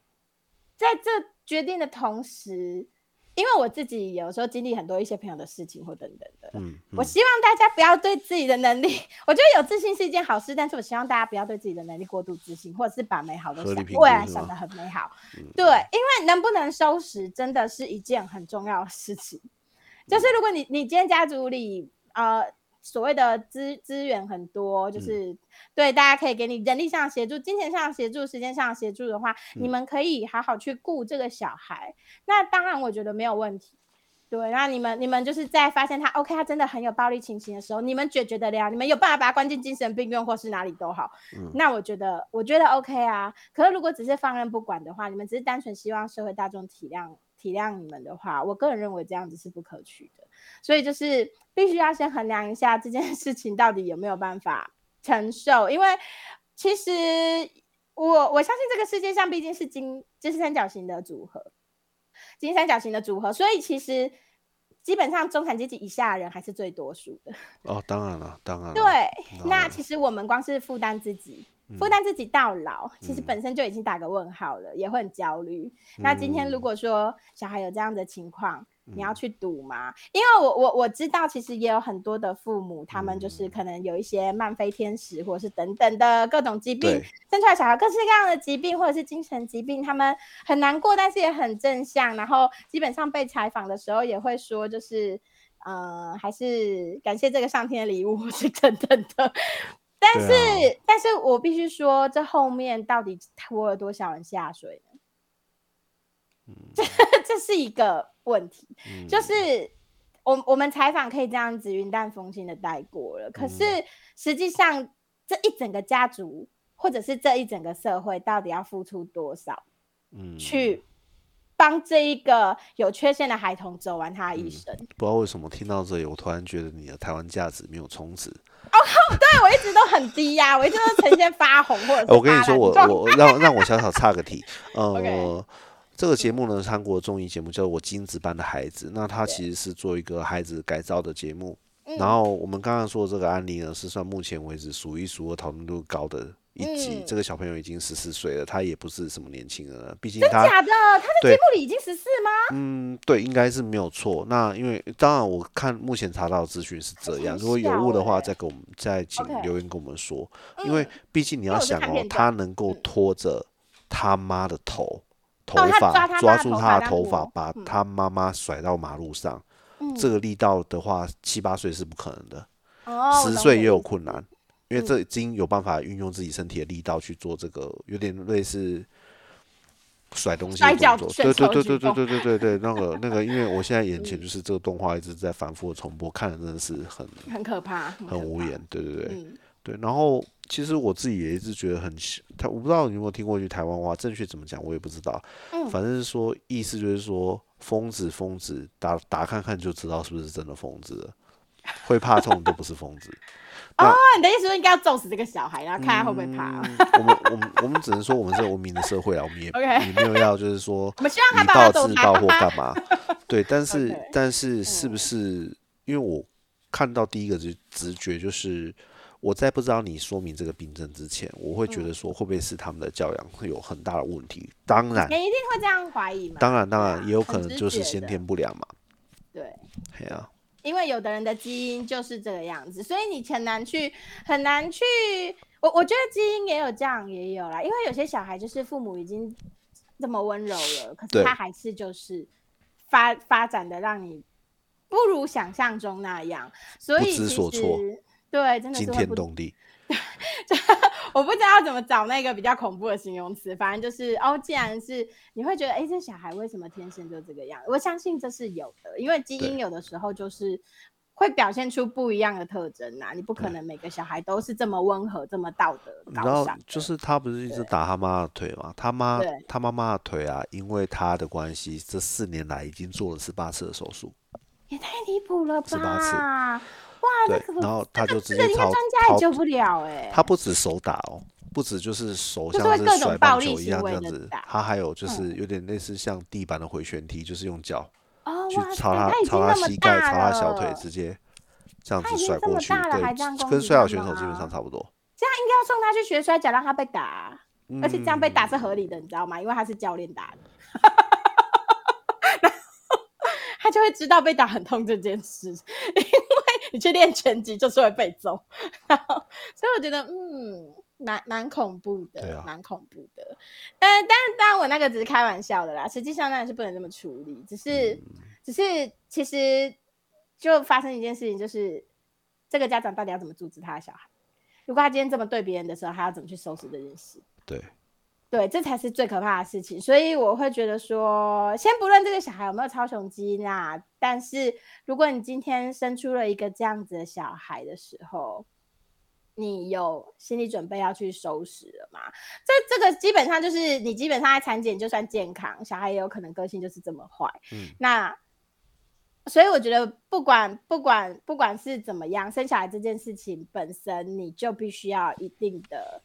在这决定的同时。因为我自己有时候经历很多一些朋友的事情或等等的，嗯，我希望大家不要对自己的能力，我觉得有自信是一件好事，但是我希望大家不要对自己的能力过度自信，或者是把美好的想未来想的很美好，对，因为能不能收拾真的是一件很重要的事情，就是如果你你今天家族里呃。所谓的资资源很多，就是对大家可以给你人力上协助、金钱上协助、时间上协助的话，你们可以好好去顾这个小孩。那当然，我觉得没有问题。对，那你们你们就是在发现他 OK，他真的很有暴力情形的时候，你们解决得了，你们有办法把他关进精神病院或是哪里都好。那我觉得，我觉得 OK 啊。可是如果只是放任不管的话，你们只是单纯希望社会大众体谅体谅你们的话，我个人认为这样子是不可取的。所以就是必须要先衡量一下这件事情到底有没有办法承受，因为其实我我相信这个世界上毕竟是金就是三角形的组合，金三角形的组合，所以其实基本上中产阶级以下的人还是最多数的。哦，当然了，当然。对，那其实我们光是负担自己。负担自己到老，其实本身就已经打个问号了，也会很焦虑。那今天如果说小孩有这样的情况，你要去赌吗？因为我我我知道，其实也有很多的父母，他们就是可能有一些慢飞天使，或者是等等的各种疾病，生出来小孩各式各样的疾病，或者是精神疾病，他们很难过，但是也很正向。然后基本上被采访的时候也会说，就是呃，还是感谢这个上天的礼物，或是等等的。但是，但是我必须说，这后面到底拖了多少人下水呢？这 这是一个问题。就是我我们采访可以这样子云淡风轻的带过了，可是实际上这一整个家族，或者是这一整个社会，到底要付出多少？嗯，去。帮这一个有缺陷的孩童走完他一生。不知道为什么听到这里，我突然觉得你的台湾价值没有充值。哦，对我一直都很低呀，我一直都呈现发红或者。我跟你说，我我让让我小小岔个题，呃，这个节目呢，韩国综艺节目叫《我金子般的孩子》，那它其实是做一个孩子改造的节目。然后我们刚刚说的这个案例呢，是算目前为止数一数二讨论度高的。一集，这个小朋友已经十四岁了，他也不是什么年轻人了，毕竟他假的，他在节目里已经十四吗？嗯，对，应该是没有错。那因为当然我看目前查到的资讯是这样，如果有误的话，再给我们再请留言跟我们说。因为毕竟你要想哦，他能够拖着他妈的头头发，抓住他的头发，把他妈妈甩到马路上，这个力道的话，七八岁是不可能的，十岁也有困难。因为这已经有办法运用自己身体的力道去做这个，有点类似甩东西的动作。对对对对对对对对对，那个那个，因为我现在眼前就是这个动画一直在反复的重播，看的真的是很很可怕，很无言。对对对对，然后其实我自己也一直觉得很，他我不知道你有没有听过一句台湾话，正确怎么讲我也不知道。嗯，反正是说意思就是说疯子疯子打打看看就知道是不是真的疯子了，会怕痛都不是疯子。哦，你的意思说应该要揍死这个小孩，然后看他会不会怕？我们我们我们只能说我们是文明的社会啊，我们也 也没有要就是说我们希望以暴制暴或干嘛。对，但是但是是不是？因为我看到第一个直直觉就是，我在不知道你说明这个病症之前，我会觉得说会不会是他们的教养会有很大的问题？当然，你一定会这样怀疑嘛？当然当然，也有可能就是先天不良嘛。对，对啊。因为有的人的基因就是这个样子，所以你很难去很难去。我我觉得基因也有这样也有啦，因为有些小孩就是父母已经这么温柔了，可是他还是就是发发展的让你不如想象中那样，所以其实对真的惊天动地。我不知道怎么找那个比较恐怖的形容词，反正就是哦，既然是你会觉得，哎，这小孩为什么天生就这个样？我相信这是有的，因为基因有的时候就是会表现出不一样的特征呐。你不可能每个小孩都是这么温和、这么道德高尚。就是他不是一直打他妈的腿吗？他妈他妈妈的腿啊，因为他的关系，这四年来已经做了十八次的手术，也太离谱了吧！十八次。对，然后他就直接超超救不了哎，他不止手打哦，不止就是手像是甩棒球一样这样子，他还有就是有点类似像地板的回旋踢，就是用脚去朝他朝他膝盖朝他小腿直接这样子甩过去，对，跟摔跤选手基本上差不多。这样应该要送他去学摔跤，让他被打，而且这样被打是合理的，你知道吗？因为他是教练打的。他就会知道被打很痛这件事，因为你去练拳击就是会被揍，所以我觉得嗯，蛮蛮恐怖的，蛮恐怖的。但但当然我那个只是开玩笑的啦，实际上当然是不能这么处理，只是只是其实就发生一件事情，就是这个家长到底要怎么阻止他的小孩？如果他今天这么对别人的时候，他要怎么去收拾这件事？对。对，这才是最可怕的事情，所以我会觉得说，先不论这个小孩有没有超雄基因啊，但是如果你今天生出了一个这样子的小孩的时候，你有心理准备要去收拾了吗？这这个基本上就是你基本上在产检就算健康，小孩也有可能个性就是这么坏。嗯，那所以我觉得不管不管不管是怎么样，生小孩这件事情本身，你就必须要一定的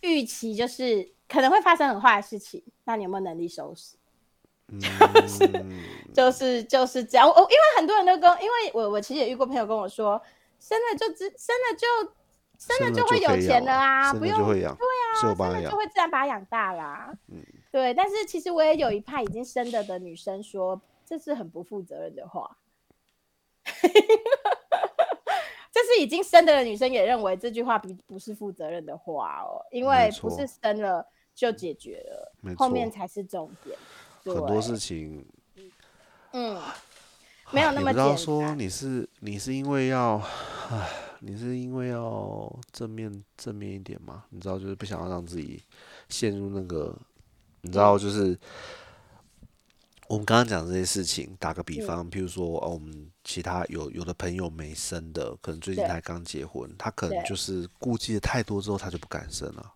预期，就是。可能会发生很坏的事情，那你有没有能力收拾？就是就是就是这样。我因为很多人都跟，因为我我其实也遇过朋友跟我说，生了就只生了就生了就会有钱了啊，不用对啊，生了就会自然把它养大啦。嗯，对。但是其实我也有一派已经生了的女生说，这是很不负责任的话。这是已经生的女生也认为这句话不不是负责任的话哦，因为不是生了。就解决了，后面才是重点。很多事情，嗯，没有那么简单。说你是你是因为要，唉，你是因为要正面正面一点嘛？你知道，就是不想要让自己陷入那个，你知道，就是我们刚刚讲这些事情。打个比方，譬如说，哦，我们其他有有的朋友没生的，可能最近才刚结婚，他可能就是顾忌的太多之后，他就不敢生了。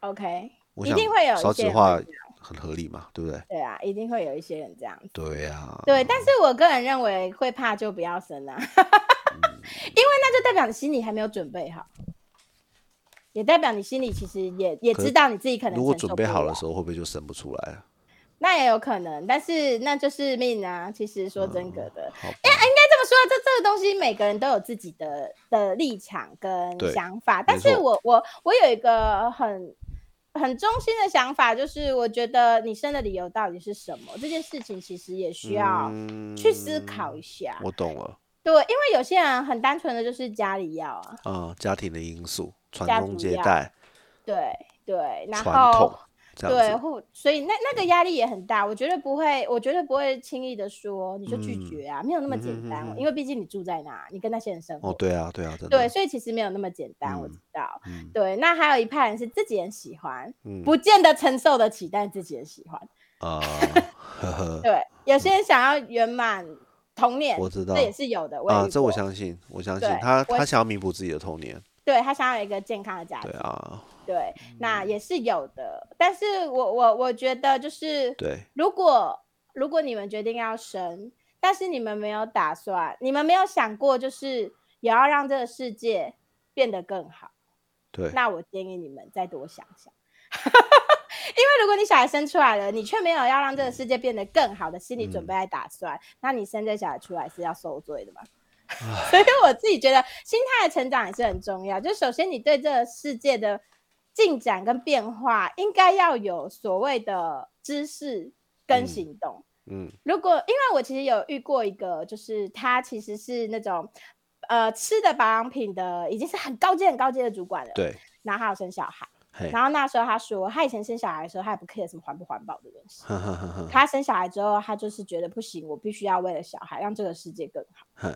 OK。一定会有少子化很合理嘛，对不对？对啊，一定会有一些人这样子。对啊。对，但是我个人认为会怕就不要生啊，因为那就代表你心里还没有准备好，也代表你心里其实也也知道你自己可能如果准备好的时候，会不会就生不出来啊？那也有可能，但是那就是命啊。其实说真格的，哎，应该这么说，这这个东西每个人都有自己的的立场跟想法，但是我我我有一个很。很中心的想法就是，我觉得你生的理由到底是什么？这件事情其实也需要去思考一下。我懂了。对，因为有些人很单纯的就是家里要啊，嗯，家庭的因素，传宗接代。对对，然后对。或所以那那个压力也很大，我绝对不会，我绝对不会轻易的说你就拒嗯绝啊，没有那么简单，嗯哼哼哼因为毕竟你住在那，你跟那些人生活，哦，对啊，对啊。对，所以其实没有那么简单，我嗯知道。嗯对，那还有一派人是自己很喜欢，嗯不见得承受得起，但自己很喜欢。啊，呵 呵，对，有些人想要圆满童年，我知道这也是有的。啊，遇这我相信，我相信他他想要弥补自己的童年。对他想要有一个健康的家庭对，啊，对，那也是有的。但是我我我觉得就是，对，如果如果你们决定要生，但是你们没有打算，你们没有想过，就是也要让这个世界变得更好，对，那我建议你们再多想想。因为如果你小孩生出来了，你却没有要让这个世界变得更好的心理嗯准备来打算，那你生这小孩出来是要受罪的嘛？所以我自己觉得心态的成长也是很重要。就首先你对这个世界的进展跟变化，应该要有所谓的知识跟嗯行动。嗯如果因为我其实有遇过一个，就是他其实是那种呃吃的保养品的，已经是很高阶很高阶的主管了，，对，然后他有生小孩。然后那时候他说，他以前生小孩的时候，他也不 care 什么环不环保这件事。呵呵呵呵，他生小孩之后，他就是觉得不行，我必须要为了小孩让这个世界更好，嘿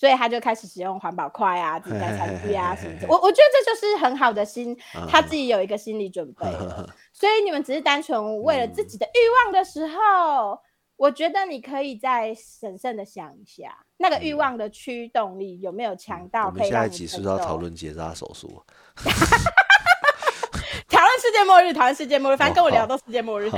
所以他就开始使用环保筷啊、自己带餐具啊什么的。我我觉得这就是很好的心，他啊自己有一个心理准备所以你们只是单纯为了自己的欲望的时候，我觉得你可以再审慎的想一下，那个欲望的驱动力有没有强到嗯我们下可以让你一集是不是要讨论结扎手术？讨论世界末日，讨论世界末日，反正跟我聊到世界末日。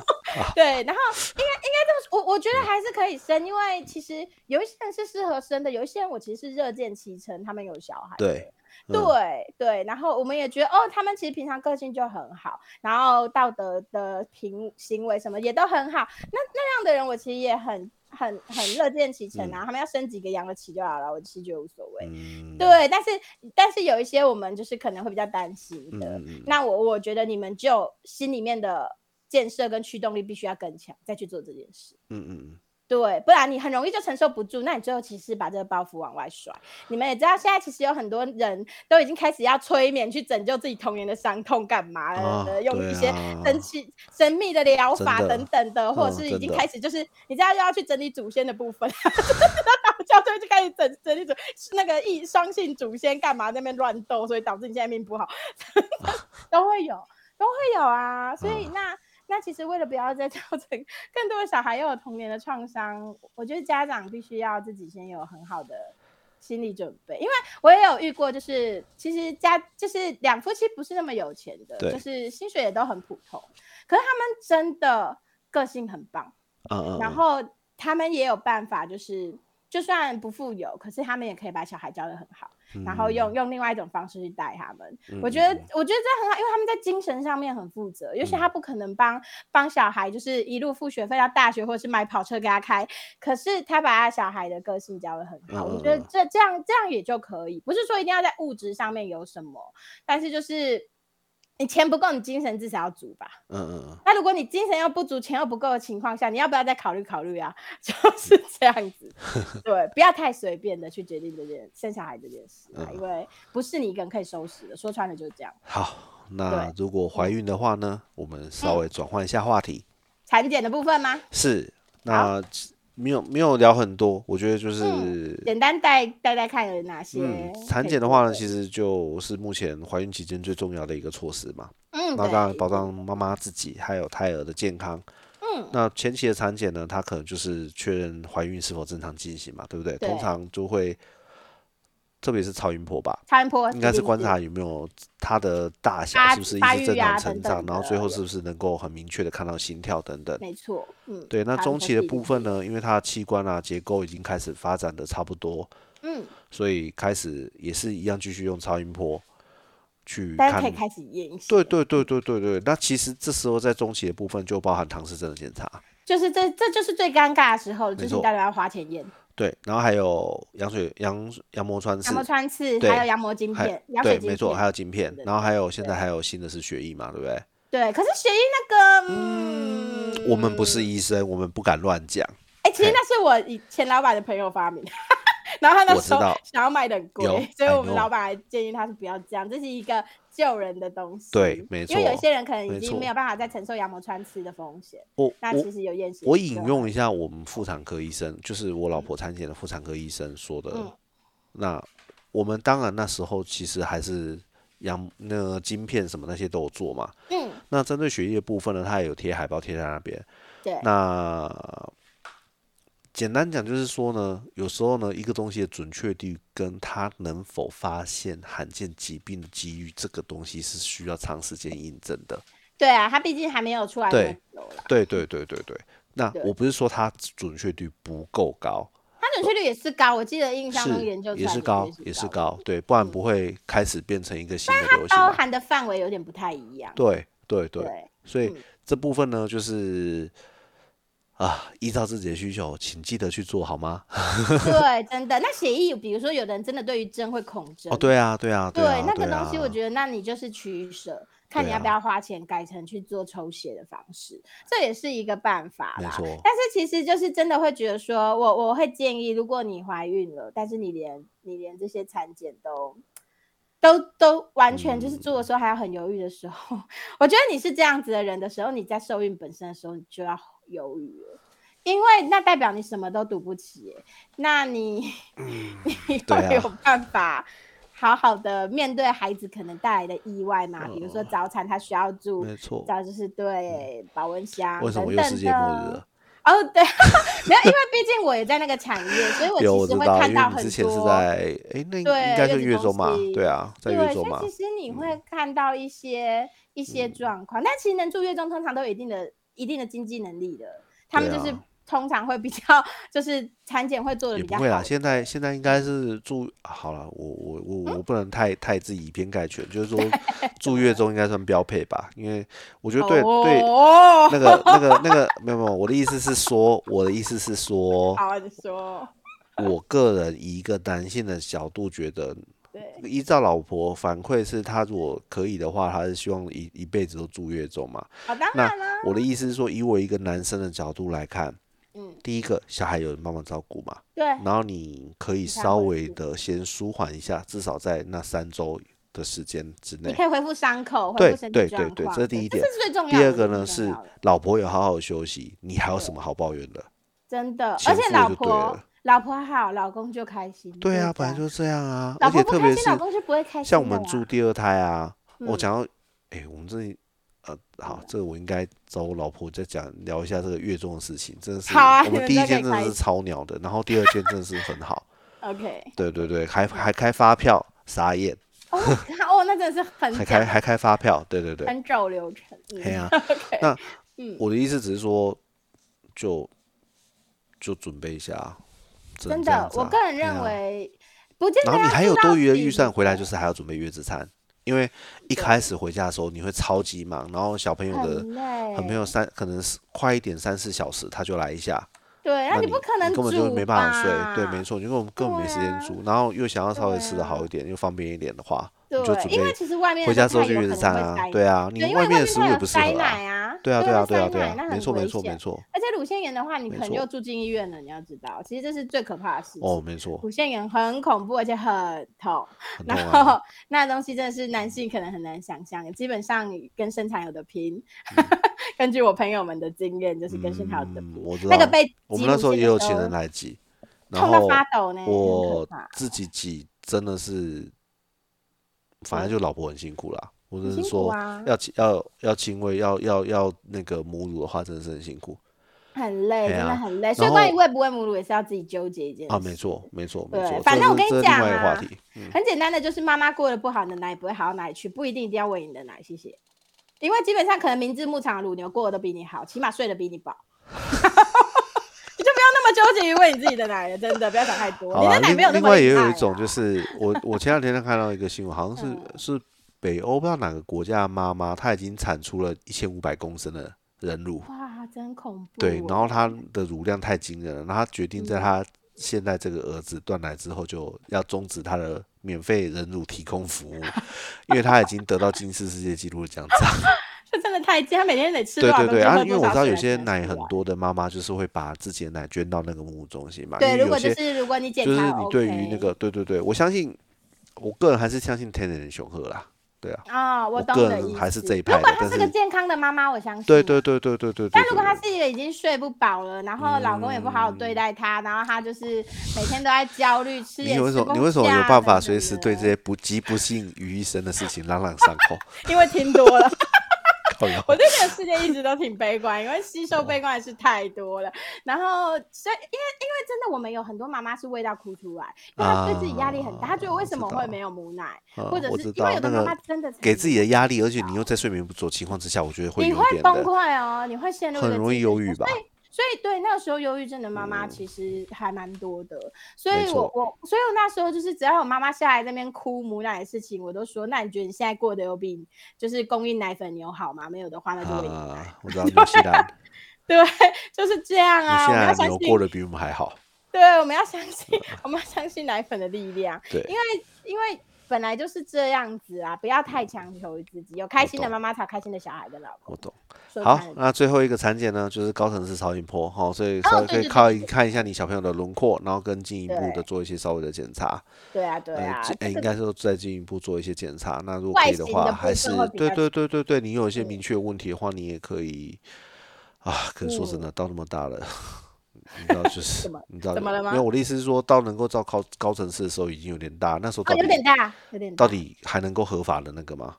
对，然后应该应该这么说，我我觉得还是可以生，因为其实有一些人是适合生的，有一些人我其实是热见其成，他们有小孩的。对，嗯对对，然后我们也觉得哦，他们其实平常个性就很好，然后道德的评行为什么也都很好。那那样的人，我其实也很很很乐见其成啊。他们要生几个养得起就好了，我其实觉得无所谓。嗯，对，但是但是有一些我们就是可能会比较担心的。那我我觉得你们就心里面的建设跟驱动力必须要更强，再去做这件事。嗯嗯对，不然你很容易就承受不住，那你最后其实把这个包袱往外甩。你们也知道，现在其实有很多人都已经开始要催眠去拯救自己童年的伤痛，干嘛了？啊用一些神奇、神秘的疗法等等的，或者嗯是已经开始就是你知道又要去整理祖先的部分，道教就会就开始整整理祖那个异双性祖先干嘛那边乱斗，所以导致你现在命不好，都会有，都会有啊。所以嗯那。其实为了不要再 造成更多的小孩又有童年的创伤，我觉得家长必须要自己先有很好的心理准备，因为我也有遇过，就是其实家就是两夫妻不是那么有钱的，对就是薪水也都很普通，可是他们真的个性很棒，然后他们也有办法，就是就算不富有，可是他们也可以把小孩教得很好，然后用用另外一种方式去带他们。嗯我觉得我觉得这很好，因为他们在精神上面很负责，尤其他不可能帮帮小孩就是一路付学费到大学，或者是买跑车给他开，可是他把他小孩的个性教得很好，我觉得这这样这样也就可以，不是说一定要在物质上面有什么，但是就是。你钱不够，你精神至少要足吧。嗯嗯嗯，那如果你精神又不足、钱又不够的情况下，你要不要再考虑考虑啊？就是这样子，对，不要太随便的去决定这件生小孩这件事啊，嗯因为不是你一个人可以收拾的。说穿了就是这样。好，那如果怀孕的话呢，我们稍微转换一下话题，产检的部分吗？是那没有没有聊很多，我觉得就是简单带带带看有哪些嗯，产检的话呢，其实就是目前怀孕期间最重要的一个措施嘛。嗯，那当然保障妈妈自己还有胎儿的健康。嗯，那前期的产检呢，它可能就是确认怀孕是否正常进行嘛，对不对？对通常就会，特别是超音波吧，超音波应该是观察有没有它的大小是不是一直正常成长，然后最后是不是能够很明确的看到心跳等等。没错，嗯，对，那中期的部分呢，因为它的器官啊结构已经开始发展的差不多，嗯，所以开始也是一样继续用超音波去看大家可以开始验血。对对对对对对，那其实这时候在中期的部分就包含唐氏症的检查，就是这这就是最尴尬的时候，就是你到底要花钱验对，然后还有羊水羊羊膜穿刺羊，膜穿刺，还有羊膜晶片，羊水对，没错，还有晶片，然后还有现在还有新的是血液嘛，对不对？对，可是血液那个，嗯，我们不是医生，我们不敢乱讲。哎、其实那是我以前老板的朋友发明，然后他那时候我知道想要卖的很贵，所以我们老板还建议他是不要这样，这是一个救人的东西。对没错因为有错些人可能已经没有办法再承受羊膜穿刺的风险，我我那其实有验血。我引用一下我们妇产科医生，就是我老婆产检的妇产科医生说的。嗯那我们当然那时候其实还是羊那个晶片什么那些都有做嘛。嗯，那针对血液的部分呢，它也有贴海报贴在那边。对，那简单讲就是说呢，有时候呢，一个东西的准确率跟它能否发现罕见疾病的机遇，这个东西是需要长时间印证的。对啊，它毕竟还没有出来对，对对对对对。那对我不是说它准确率不够高，它准确率也是高，我记得印象中研究也是高也是高高，对，不然不会开始变成一个新的流行嘛。包含的范围有点不太一样。对对对，对，所以嗯这部分呢，就是啊，依照自己的需求，请记得去做好吗？对，真的。那协议，比如说有的人真的对于针会恐针，哦，对啊，对啊，对啊，那个东西，我觉得那你就是取舍，看你要不要花钱改成去做抽血的方式，这也是一个办法啦。但是其实就是真的会觉得说，我我会建议，如果你怀孕了，但是你连你连这些产检都都都完全就是做的时候还要很犹豫的时候，我觉得你是这样子的人的时候，你在受孕本身的时候，你就要犹豫了。因为那代表你什么都赌不起，那你、你会有办法好好的面对孩子可能带来的意外嘛？比如说早产，他需要住没错。早就是对保温箱为什么等等的了？哦，对，没有，因为毕竟我也在那个产业，所以我其实会看到很你之前是多。在哎，那应对应该是月子中嘛？对啊，在对，月中嘛嗯所以。其实你会看到一些、一些状况，但其实能住月中通常都有一定的一定的经济能力的，他们就是通常会比较 就是产检会做的也不会啦，比较好。现在现在应该是住好了，我我我我不能太太自己以偏概全，就是说住月中应该算标配吧，因为我觉得对对哦，那个那个那个没有没有，我的意思是说，我的意思是说，好，你说，我个人以一个男性的角度觉得，对，依照老婆反馈是，他如果可以的话，他是希望一一辈子都住月中嘛。好，当那然啦，我的意思是说，以我一个男生的角度来看，嗯，第一个小孩有人帮忙照顾嘛，对，然后你可以稍微的先舒缓一下，至少在那三周的时间之内。你可以恢复伤口，恢对复身体对对对状况这是第一点这是最重要的。第二个呢是老婆有好好休息，你还有什么好抱怨的？真的，而且老婆了老婆好，老公就开心。对啊，本来就是这样啊，老而且婆不开心，特别是老公就不会开心。像我们住，第二胎啊，我嗯讲到，哎、我们这里呃，好，这个我应该找我老婆再讲聊一下这个月中的事情，真的是，好啊我们第一们都可以间真的是超鸟的，然后第二件真的是很好，OK，对对对，还还开发票，傻眼，哦，哦，那真的是很还开还开发票，对对对，很走流程。嗯嘿啊那嗯，我的意思只是说，就就准备一下真的我个人认为不见得然后你还有多余的预算回来，就是还要准备月子餐，因为一开始回家的时候你会超级忙，然后小朋友的小朋友三可能是快一点三四小时他就来一下，对，那那你不可能根本就没办法睡，对，没错，因为我们根本没时间煮，然后又想要稍微吃的好一点，又方便一点的话，你就准对，因为备其实外面回家之后就就月子餐啊，对啊，啊，你外面的食物也不适合啊，对啊，对啊，会对啊，对啊，没错没错没错，而且乳腺炎的话，你可能没错就住进医院了，你要知道，其实这是最可怕的事情。哦，没错，乳腺炎很恐怖，而且很痛。很痛然啊，后那东西真的是男性可能很难想象，基本上跟生产有的拼。根据我朋友们的经验，就是跟生产有的嗯，拼。我知道，那个被我们那时候也有情人来挤，然痛到发抖呢，我自己挤真的是，反正就老婆很辛苦啦。我只很辛苦是说啊要要要亲喂，要要要那个母乳的话，真的是很辛苦很累，真的很累。所以关于喂不喂母乳也是要自己纠结一件事。啊，没错没错没错。反正我跟你讲啊外一个话题，嗯，很简单的，就是妈妈过得不好，你的奶不会好到哪里去，不一定一定要喂你的奶，谢谢。因为基本上可能明治牧场的乳牛过得都比你好，起码睡得比你饱，你就不要那么纠结于喂你自己的奶了，真的不要想太多。你的奶没有那么另外也有一种就是我我前两天看到一个新闻，好像是 嗯是北欧不知道哪个国家的妈妈，她已经产出了一千五百公升的人乳，哇，真恐怖欸。对，然后她的乳量太惊人了，然后她决定在嗯她现在这个儿子断奶之后，就要终止她的免费人乳提供服务，因为她已经得到金氏世界纪录的奖章。这真的太惊，他每天得吃对对对啊，因为我知道有些奶很多的妈妈就是会把自己的奶捐到那个母乳中心嘛，对，如果就是如果你检就是你对于那个对对对，我相信我个人还是相信天然的雄鹤啦，对啊，啊、我我个懂你的意人还是思这一派的如果她是是个健康的妈妈，我相信。对对。对对对对对。但如果她是一个已经睡不饱了，然后老公也不好好对待她，然后她就是每天都在焦虑，吃也你为什么你为什么有下办法随时对这些 不急不幸于一身的事情朗朗上口？因为听多了。我对这个世界一直都挺悲观，因为吸收悲观的事太多了。然后，所以因为因为真的，我们有很多妈妈是喂到哭出来，因为她对自己压力很大，她觉得为什么会没有母奶，呃或者是因为有的妈妈真的给自己的压力，而且你又在睡眠不足的情况之下，我觉得会你会崩溃哦，你会陷入很容易忧郁。吧所以对那个时候忧郁症的妈妈其实还蛮多的，所以我我所以我那时候就是只要我妈妈下来那边哭母奶的事情，我都说，那你觉得你现在过得有比就是供应奶粉牛好吗？没有的话，那就喂牛奶。啊，我知道对，就是这样啊，我纽西们要相信牛过，得比我们还好。对，我们要相信，我们要相信奶粉的力量，对因为因为本来就是这样子啊，不要太强求于自己，有开心的妈妈才有开心的小孩跟老公。我懂。好那最后一个产检呢，就是高层次超音波，哈，所以哦稍微对对对可以看对对看一下你小朋友的轮廓，然后跟进一步的做一些稍微的检查。对啊，对啊，呃，应这个该是再进一步做一些检查。那如果可以的话，的还是对对对对对，你有一些嗯明确问题的话，你也可以啊。可是说真的，到那么大了，你知道就是嗯 怎么你知道怎么了吗没有，我的意思是说到能够照高高层次的时候已经有点大，那时候哦到底有点大，有点大到底还能够合法的那个吗？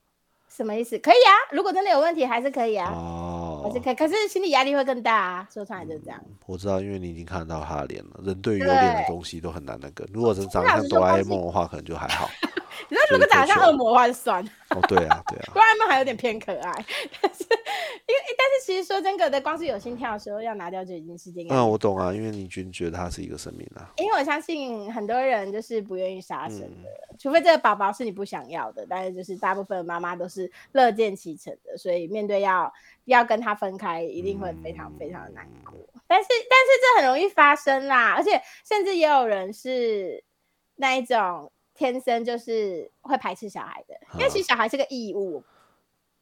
什么意思？可以啊，如果真的有问题还是可以啊，哦还哦是，可以，可是心理压力会更大啊，说穿来就是这样。我知道，因为你已经看到他的脸了。人对于有脸的对东西都很难那个。如果是长得像哆啦 A 梦的话，可能就还好。你说如果长得像恶魔的话就算了，哦，对啊，对啊，哆啦 A 梦还有点偏可爱，但是因为但是其实说真的，光是有心跳的时候要拿掉就已经是件嗯，我懂啊，因为你觉觉得它是一个生命啊。因为我相信很多人就是不愿意杀生的，嗯。除非这个宝宝是你不想要的，但是就是大部分的妈妈都是乐见其成的，所以面对要要跟他分开，一定会非常非常的难过。但是但是这很容易发生啦，而且甚至也有人是那一种天生就是会排斥小孩的，因为其实小孩是个异物，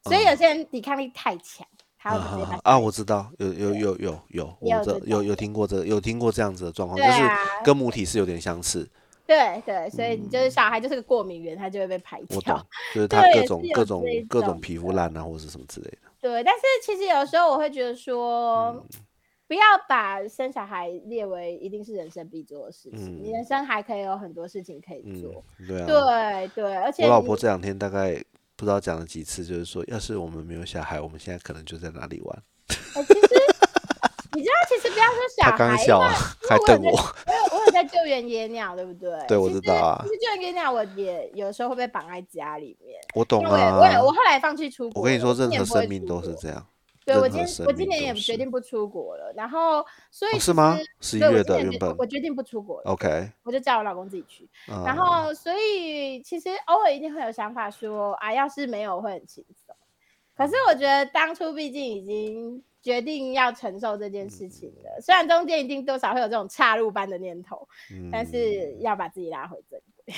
所以有些人抵抗力太强，他会直接把啊啊！我知道，有有有有有，有这有有听过这有听过这样子的状况，就是跟母体是有点相似。对对，所以你就是小孩就是个过敏源，他就会被排我掉懂。，就是 他各种各种各种种皮肤烂啊，或者是什么之类的。对，但是其实有时候我会觉得说，嗯不要把生小孩列为一定是人生必做的事情，你嗯人生还可以有很多事情可以嗯做。，对啊。对对，而且我老婆这两天大概不知道讲了几次，就是说，要是我们没有小孩，我们现在可能就在哪里玩。呃其实 你知道，其实不要说小孩，他，刚笑啊，还瞪我。我有在我有在救援野鸟，对不对？对我知道啊其实救援野鸟，我也有时候会被绑在家里面，我懂啊我也我。后来放弃出国。我跟你说，任何生命都是这样。对我今我今年也决定不出国了，然后所以哦是吗实11对我今年月的原本我决定不出国了，OK，我就叫我老公自己去。嗯然后所以其实偶尔一定会有想法说啊，要是没有会很轻松。可是我觉得当初毕竟已经决定要承受这件事情了，虽然中间一定多少会有这种岔路般的念头，但是要把自己拉回正轨。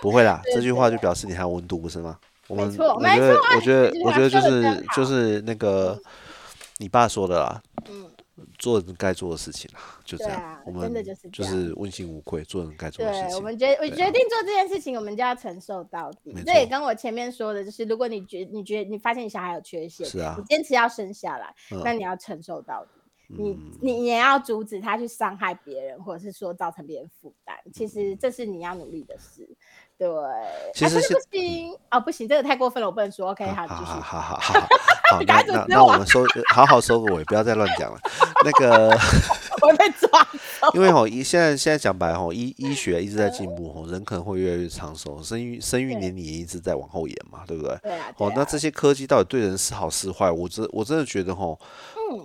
不会啦，对这句话就表示你还有温度，不是吗？我们没错我觉得没错我觉得我觉得就是就是那个你爸说的啦，嗯，做人该做的事情啦，就这样。我真的们就是就是问心无愧，做人该做的事对，我。们决我决定做这件事情，我们就要承受到底没。这也跟我前面说的，就是如果你觉你觉你发现你小孩有缺陷，是啊你坚持要生下来，嗯那你要承受到底。你嗯你也要阻止他去伤害别人，或者是说造成别人负担。其实这是你要努力的事。对，其实是啊不行哦，不行，这个太过分了，我不能说。OK，好，好好。好好好那那那我们收好好收个尾，不要再乱讲了。那个，我会被抓。因为吼，医现在现在讲白吼，医医学一直在进步吼，人可能会越来越长寿，生育生育年龄也一直在往后延嘛，对不对？对啊，对哦，那啊这些科技到底对人是好是坏？我真我真的觉得吼，嗯，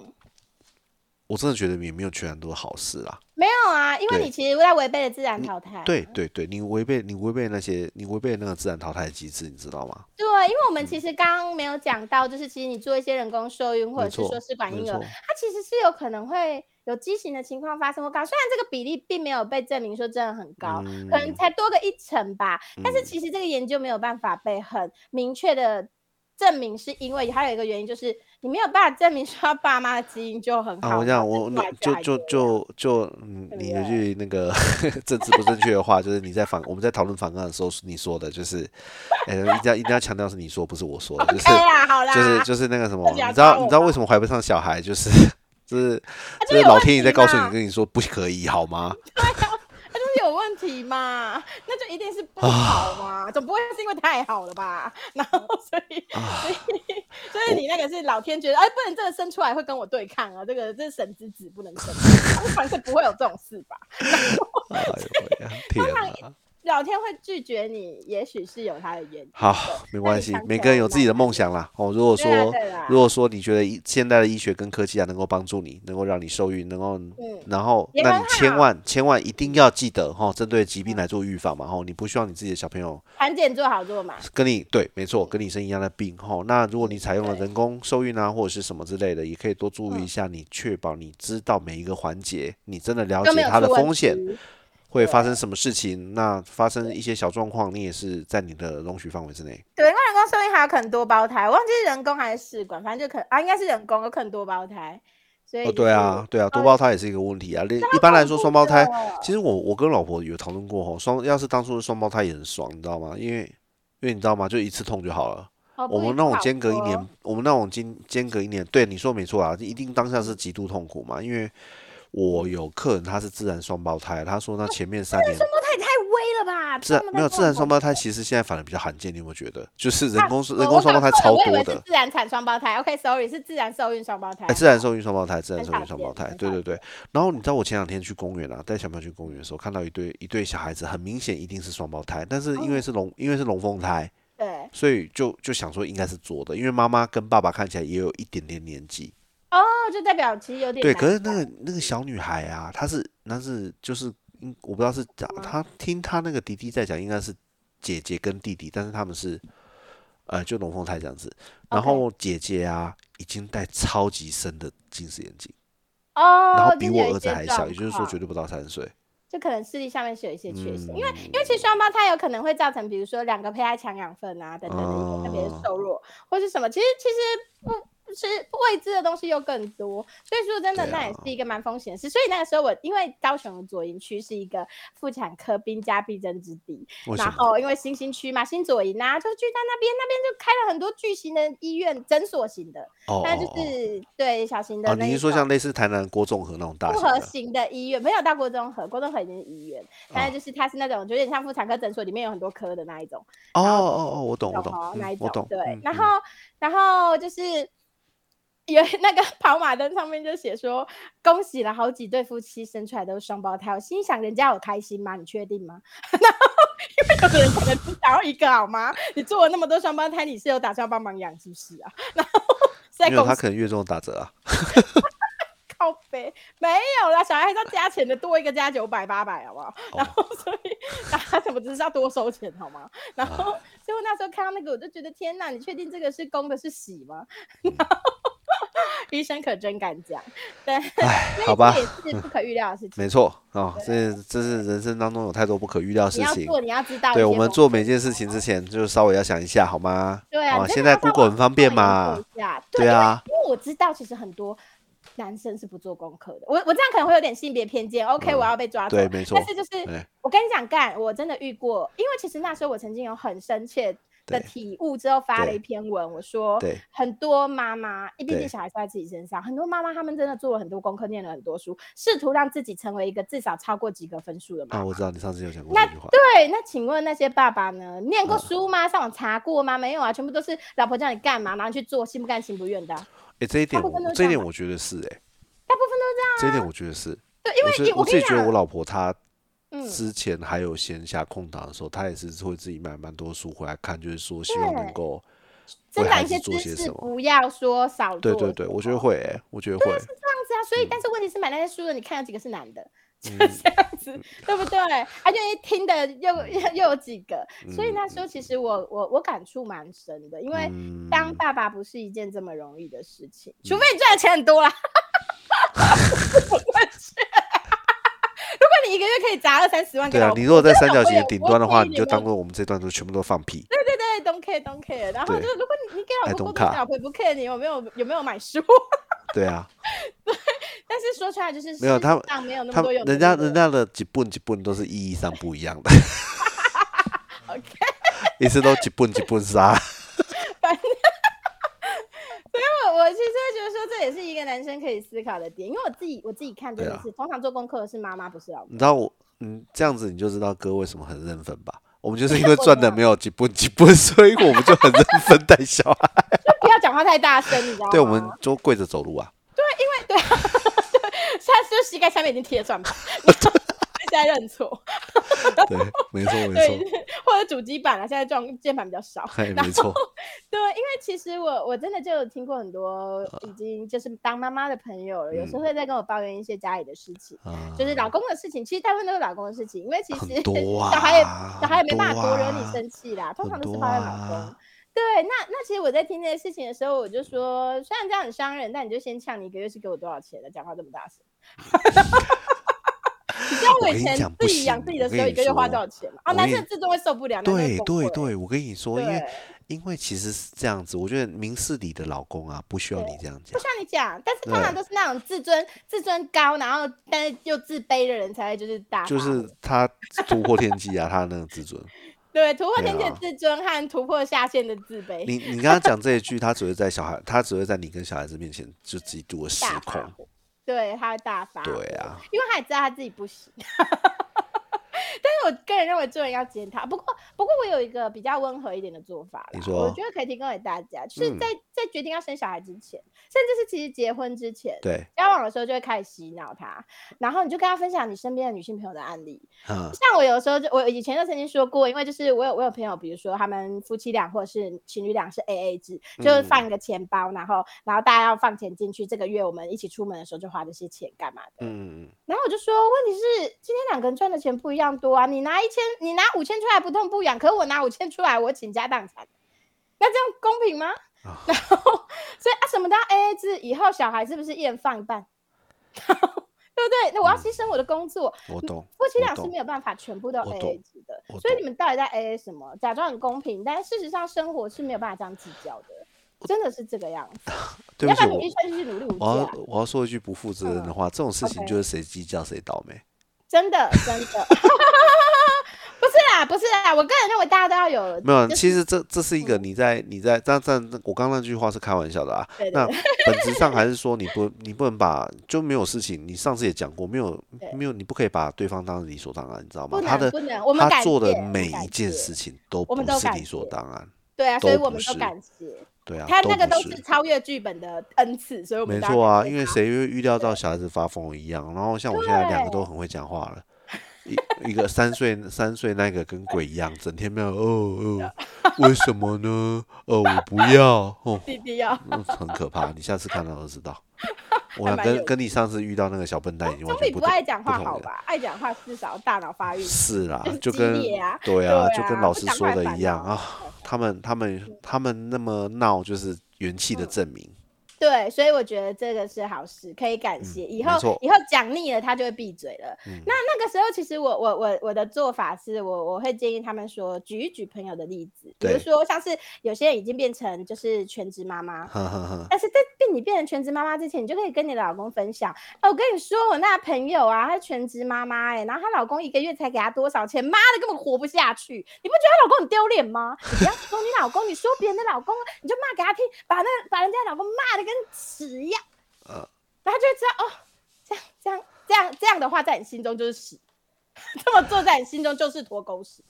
我真的觉得也没有全然都是好事啦。没有啊，因为你其实在违背了自然淘汰。对对对，你违背你违背那些你违背那个自然淘汰的机制，你知道吗？对，因为我们其实刚刚没有讲到，就是其实你做一些人工受孕或者是说试管婴儿，它其实是有可能会有畸形的情况发生或高，虽然这个比例并没有被证明说真的很高，嗯可能才多个一成吧，但是嗯其实这个研究没有办法被很明确的。证明是因为还有一个原因，就是你没有办法证明说他爸妈的基因就很好。啊，我讲我就就就就嗯，你有句那个 政治不正确的话，就是你在反我们在讨论反抗的时候你说的，就是哎，一定要一定要强调是你说，不是我说的，就是就是就是那个什么，你知道你知道为什么怀不上小孩，就是 就是就是老天爷在告诉你跟你说不可以，好吗？有问题嘛？那就一定是不好嘛？总不会是因为太好了吧？然后所以所以所以你那个是老天觉得哎，不能这个生出来会跟我对抗啊！这个这是神之子不能生，反正不会有这种事吧？天哪！老天会拒绝你，也许是有他的原因。好，没关系，每个人有自己的梦想啦。哦，如果说如果说你觉得现代的医学跟科技啊能够帮助你，能够让你受孕，能够，然后那你千万千万一定要记得哈，针对疾病来做预防嘛。哈，你不希望你自己的小朋友产检做好做嘛？跟你对，没错，跟你生一样的病哈。那如果你采用了人工受孕啊，或者是什么之类的，也可以多注意一下，你确保你知道每一个环节，你真的了解它的风险。会发生什么事情？那发生一些小状况，你也是在你的容许范围之内。对，因为人工受孕还有可能多胞胎，忘记是人工还是试管，反正就可啊，应该是人工，有可能多胞胎。所以，对啊，对啊，多胞胎也是一个问题啊。一般来说，双胞胎，其实我我跟老婆有讨论过吼，双要是当初是双胞胎也很爽，你知道吗？因为因为你知道吗？就一次痛就好了。我们那种间隔一年，我们那种间间隔一年，对你说没错啊，一定当下是极度痛苦嘛，因为。我有客人，他是自然双胞胎，他说那前面三年双胞胎太微了吧？自然没有自然双胞胎，其实现在反而比较罕见，你有没有觉得？就是人工人工双胞胎超多的。自然产双胞胎，OK，Sorry，是自然受孕双胞胎。自然受孕双胞胎，自然受孕双胞胎，对对对。然后你知道我前两天去公园啊，带小朋友去公园的时候，看到一对一对小孩子，很明显一定是双胞胎，但是因为是龙，因为是龙凤胎，对，所以就就想说应该是做的，因为妈妈跟爸爸看起来也有一点点年纪。哦，就代表其实有点对，可是那个那个小女孩啊，她是那是就是，我不知道是咋她听她那个弟弟在讲，应该是姐姐跟弟弟，但是他们是呃就龙凤胎这样子。然后姐姐啊，已经戴超级深的近视眼镜哦，然后比我儿子还小，也就是说绝对不到三岁。就可能视力上面是有一些缺陷，因为因为其实双胞胎有可能会造成，比如说两个胚胎抢养分啊等等的一些特别瘦弱，或是什么，其实其实不。是未知的东西又更多，所以说真的那也是一个蛮风险的事。所以那个时候我因为高雄的左营区是一个妇产科兵家必争之地，然后因为新兴区嘛，新左营啊，就聚在那边，那边就开了很多巨型的医院，诊所型的，那就是对小型的。你是说像类似台南郭仲和那种大复合型的医院？没有到郭仲和，郭仲和已经是医院，但是就是它是那种有点像妇产科诊所，里面有很多科的那一种。哦哦哦，我懂我懂，那一种对，然后然后就是。有那个跑马灯上面就写说，恭喜了好几对夫妻生出来都是双胞胎。我心想，人家有开心吗？你确定吗？然后因为有的人可能只想要一个，好吗？你做了那么多双胞胎，你是有打算帮忙养，是不是啊？然后没有，他可能月中打折啊。靠背没有啦，小孩还是要加钱的，多一个加九百八百，好不好？然后所以他怎么只是要多收钱，好吗？然后所以我那时候看到那个，我就觉得天哪，你确定这个是公的是喜吗？然后。医生可真敢讲，对，哎，好吧，也是不可预料的事 情。没错啊，这这是人生当中有太多不可预料的事情。你要做，你要知道。对，我们做每件事情之前，就稍微要想一下，好吗？对啊，现在 Google 很方便嘛。对啊，因为我知道，其实很多男生是不做功课的。我我这样可能会有点性别偏见。OK，我要被抓走。对，没错。但是就是我跟你讲，干，我真的遇过，因为其实那时候我曾经有很深切。的体悟之后发了一篇文，我说，很多妈妈，毕竟小孩在自己身上，很多妈妈他们真的做了很多功课，念了很多书，试图让自己成为一个至少超过及格分数的妈妈。啊，我知道你上次有讲过那句话。对，那请问那些爸爸呢？念过书吗？上网查过吗？没有啊，全部都是老婆叫你干嘛，然后去做，心不甘情不愿的。哎，这一点，这一点我觉得是哎，大部分都这样。这一点我觉得是，对，因为我自己觉得我老婆她。之前还有闲暇空档的时候，他也是会自己买蛮多书回来看，就是说希望能够增长一些知识，不要说少。对对对，我觉得会，我觉得会是这样子啊。所以，但是问题是买那些书的，你看有几个是男的？就 这样子，对不对？而且听的又又有几个，所以那时候其实我我我感触蛮深的，因为当爸爸不是一件这么容易的事情，除非你赚的钱很多啦。一个月可以砸二三十万，对啊，你如果在三角形的顶端的话，你就当做我们这段都全部都放屁。对对对 don't care don't care。然后就是如果你你给老婆过多，care 老婆不 care 你有没有有没有买书。对啊，对但是说出来就是没有他们没有那他么多有人家人家的几本几本都是意义上不一样的，OK，一直都几本几本杀。反正，所以我我其实会觉得说这也是一个男生可以思考的点，因为我自己我自己看真对啊的是，通常做功课的是妈妈，不是老公。你知道我，嗯，这样子你就知道哥为什么很认分吧？我们就是因为赚的没有几不几不，所以我们就很认分带小孩。就不要讲话太大声，你知道吗？对，我们就跪着走路啊。对因为对啊，对现在就膝盖下面已经贴转盘，在认错，对，没错没错，，或者主机版啊，现在撞键盘比较少。嘿，然没错，对，因为其实我我真的就有听过很多已经就是当妈妈的朋友了，有时候会在跟我抱怨一些家里的事情。啊就是老公的事情，其实大部分都是老公的事情，因为其实啊 小孩也小孩也没办法多多惹你啊生气啦，通常都是抱怨老公。啊，对，那那其实我在听这些事情的时候，我就说，虽然这样很伤人，但你就先呛你一个月是给我多少钱的，讲话这么大声。你知道以前讲自己养自己的时候，一个月花多少钱嘛？啊，男生自重会受不了，对对对，我跟你说，因为因为其实是这样子，我觉得明事理的老公啊，不需要你这样讲不。需要你讲，但是通常都是那种自尊自尊高，然后但是又自卑的人才会就是打就，是 他突破天际啊，他那个自尊。对突破天际的自尊和突破下限的自卑，你你跟他 讲这一句，他只会在小孩，他只会在你跟小孩子面前就极度的失控。火，对，他会大发，对啊，因为他也知道他自己不行。但是我个人认为做人要检讨，不过不过我有一个比较温和一点的做法啦你说。我觉得可以提供给大家，就是嗯。在、在决定要生小孩之前，甚至是其实结婚之前，对，交往的时候就会开始洗脑他，然后你就跟他分享你身边的女性朋友的案例，嗯像我有时候就我以前就曾经说过，因为就是我有我有朋友，比如说他们夫妻俩或者是情侣俩是 A A 制，就是放一个钱包，然后然后大家要放钱进去，这个月我们一起出门的时候就花这些钱干嘛的。嗯，然后我就说，问题是今天两个人赚的钱不一样多啊，你拿一千，你拿五千出来不痛不痒，可是我拿五千出来我倾家荡产，那这样公平吗？啊 然后所以啊，什么都要 A A 制，以后小孩是不是一人放一半？对不对？那我要牺牲我的工作，我懂，夫妻俩是没有办法全部都 A A 制的，所以你们到底在 A A 什么？假装很公平，但事实上生活是没有办法这样计较的，真的是这个样子。对不起，我要不然努力下去努力无我要，我要说一句不负责任的话，这种事情就是谁计较谁倒霉。真的真的。不是啦，不是啦，我个人认为大家都要有没有，就是其实这这是一个嗯。你在你在，但但我刚刚那句话是开玩笑的啊。对对那本质上还是说你不你不能把就没有事情，你上次也讲过，没有没有你不可以把对方当理所当然，你知道吗？不？他的能不能，我们感他做的每一件事情都不是理所当然，对啊，所以我们都感谢对啊，他那个都是超越剧本的恩赐，所以我们没错啊，因为谁会预料到小孩子发疯一样？然后像我现在两个都很会讲话了，一一个三岁三岁那个跟鬼一样，整天没有哦哦，为什么呢？哦，我不要哦，弟弟要嗯很可怕。你下次看到就知道。我跟跟你上次遇到那个小笨蛋已经完全不全同爱讲话同吧？爱讲话至少大脑发育是啦就跟啊对啊，对就跟老师说的一样啊，他们他们他们那么闹，就是元气的嗯证明。对，所以我觉得这个是好事，可以感谢。以后以后讲腻了，他就会闭嘴了。嗯那那个时候，其实我我我我的做法是我我会建议他们说，举一举朋友的例子，比如说像是有些人已经变成就是全职妈妈，呵呵呵，但是在变你变成全职妈妈之前，你就可以跟你的老公分享。哦，我跟你说，我那朋友啊，她是全职妈妈哎、然后她老公一个月才给她多少钱？妈的，根本活不下去。你不觉得她老公很丢脸吗？你不要说你老公，你说别人的老公，你就骂给他听，把那把人家老公骂的跟屎一样，嗯，然后他就会知道哦，这样这样这样这样的话，在你心中就是屎，这么做在你心中就是坨狗屎。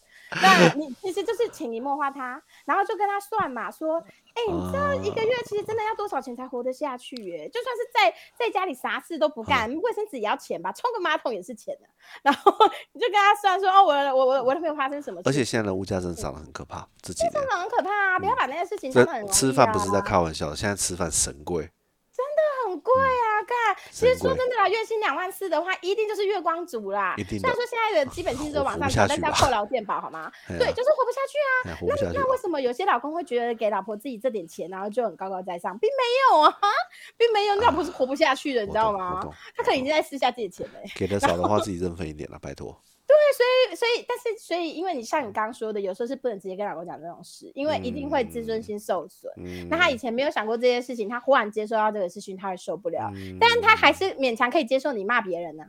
那你其实就是潜移默化他，然后就跟他算嘛，说，哎、你知道一个月其实真的要多少钱才活得下去耶？就算是在在家里啥事都不干，卫生纸也要钱吧，冲个马桶也是钱的。然后 你就跟他算说，哦，我我我我的朋友发生什么事，而且现在的物价真的涨得很可怕，这几年真的很可怕啊！不要把那些事情想得很容易、啊。这吃饭不是在开玩笑，现在吃饭神贵，很贵啊，看，其实说真的啦，月薪两万四的话，一定就是月光族啦。一定的虽然说现在的基本薪资都往上调，下去吧但是要扣劳健保，好吗？对，就是活不下去啊。哎活不下去那为。什么有些老公会觉得给老婆自己这点钱，然后就很高高在上，并没有啊，并没有，你老婆是活不下去的，你知道吗？他可能已经在私下自己的钱了欸。给的少的话，自己认分一点了，拜托。对所以所以，但是所以，因为你像你刚刚说的，有时候是不能直接跟老公讲这种事，因为一定会自尊心受损。嗯那他以前没有想过这件事情，他忽然接受到这个事情，他会受不了。嗯但他还是勉强可以接受你骂别人呢、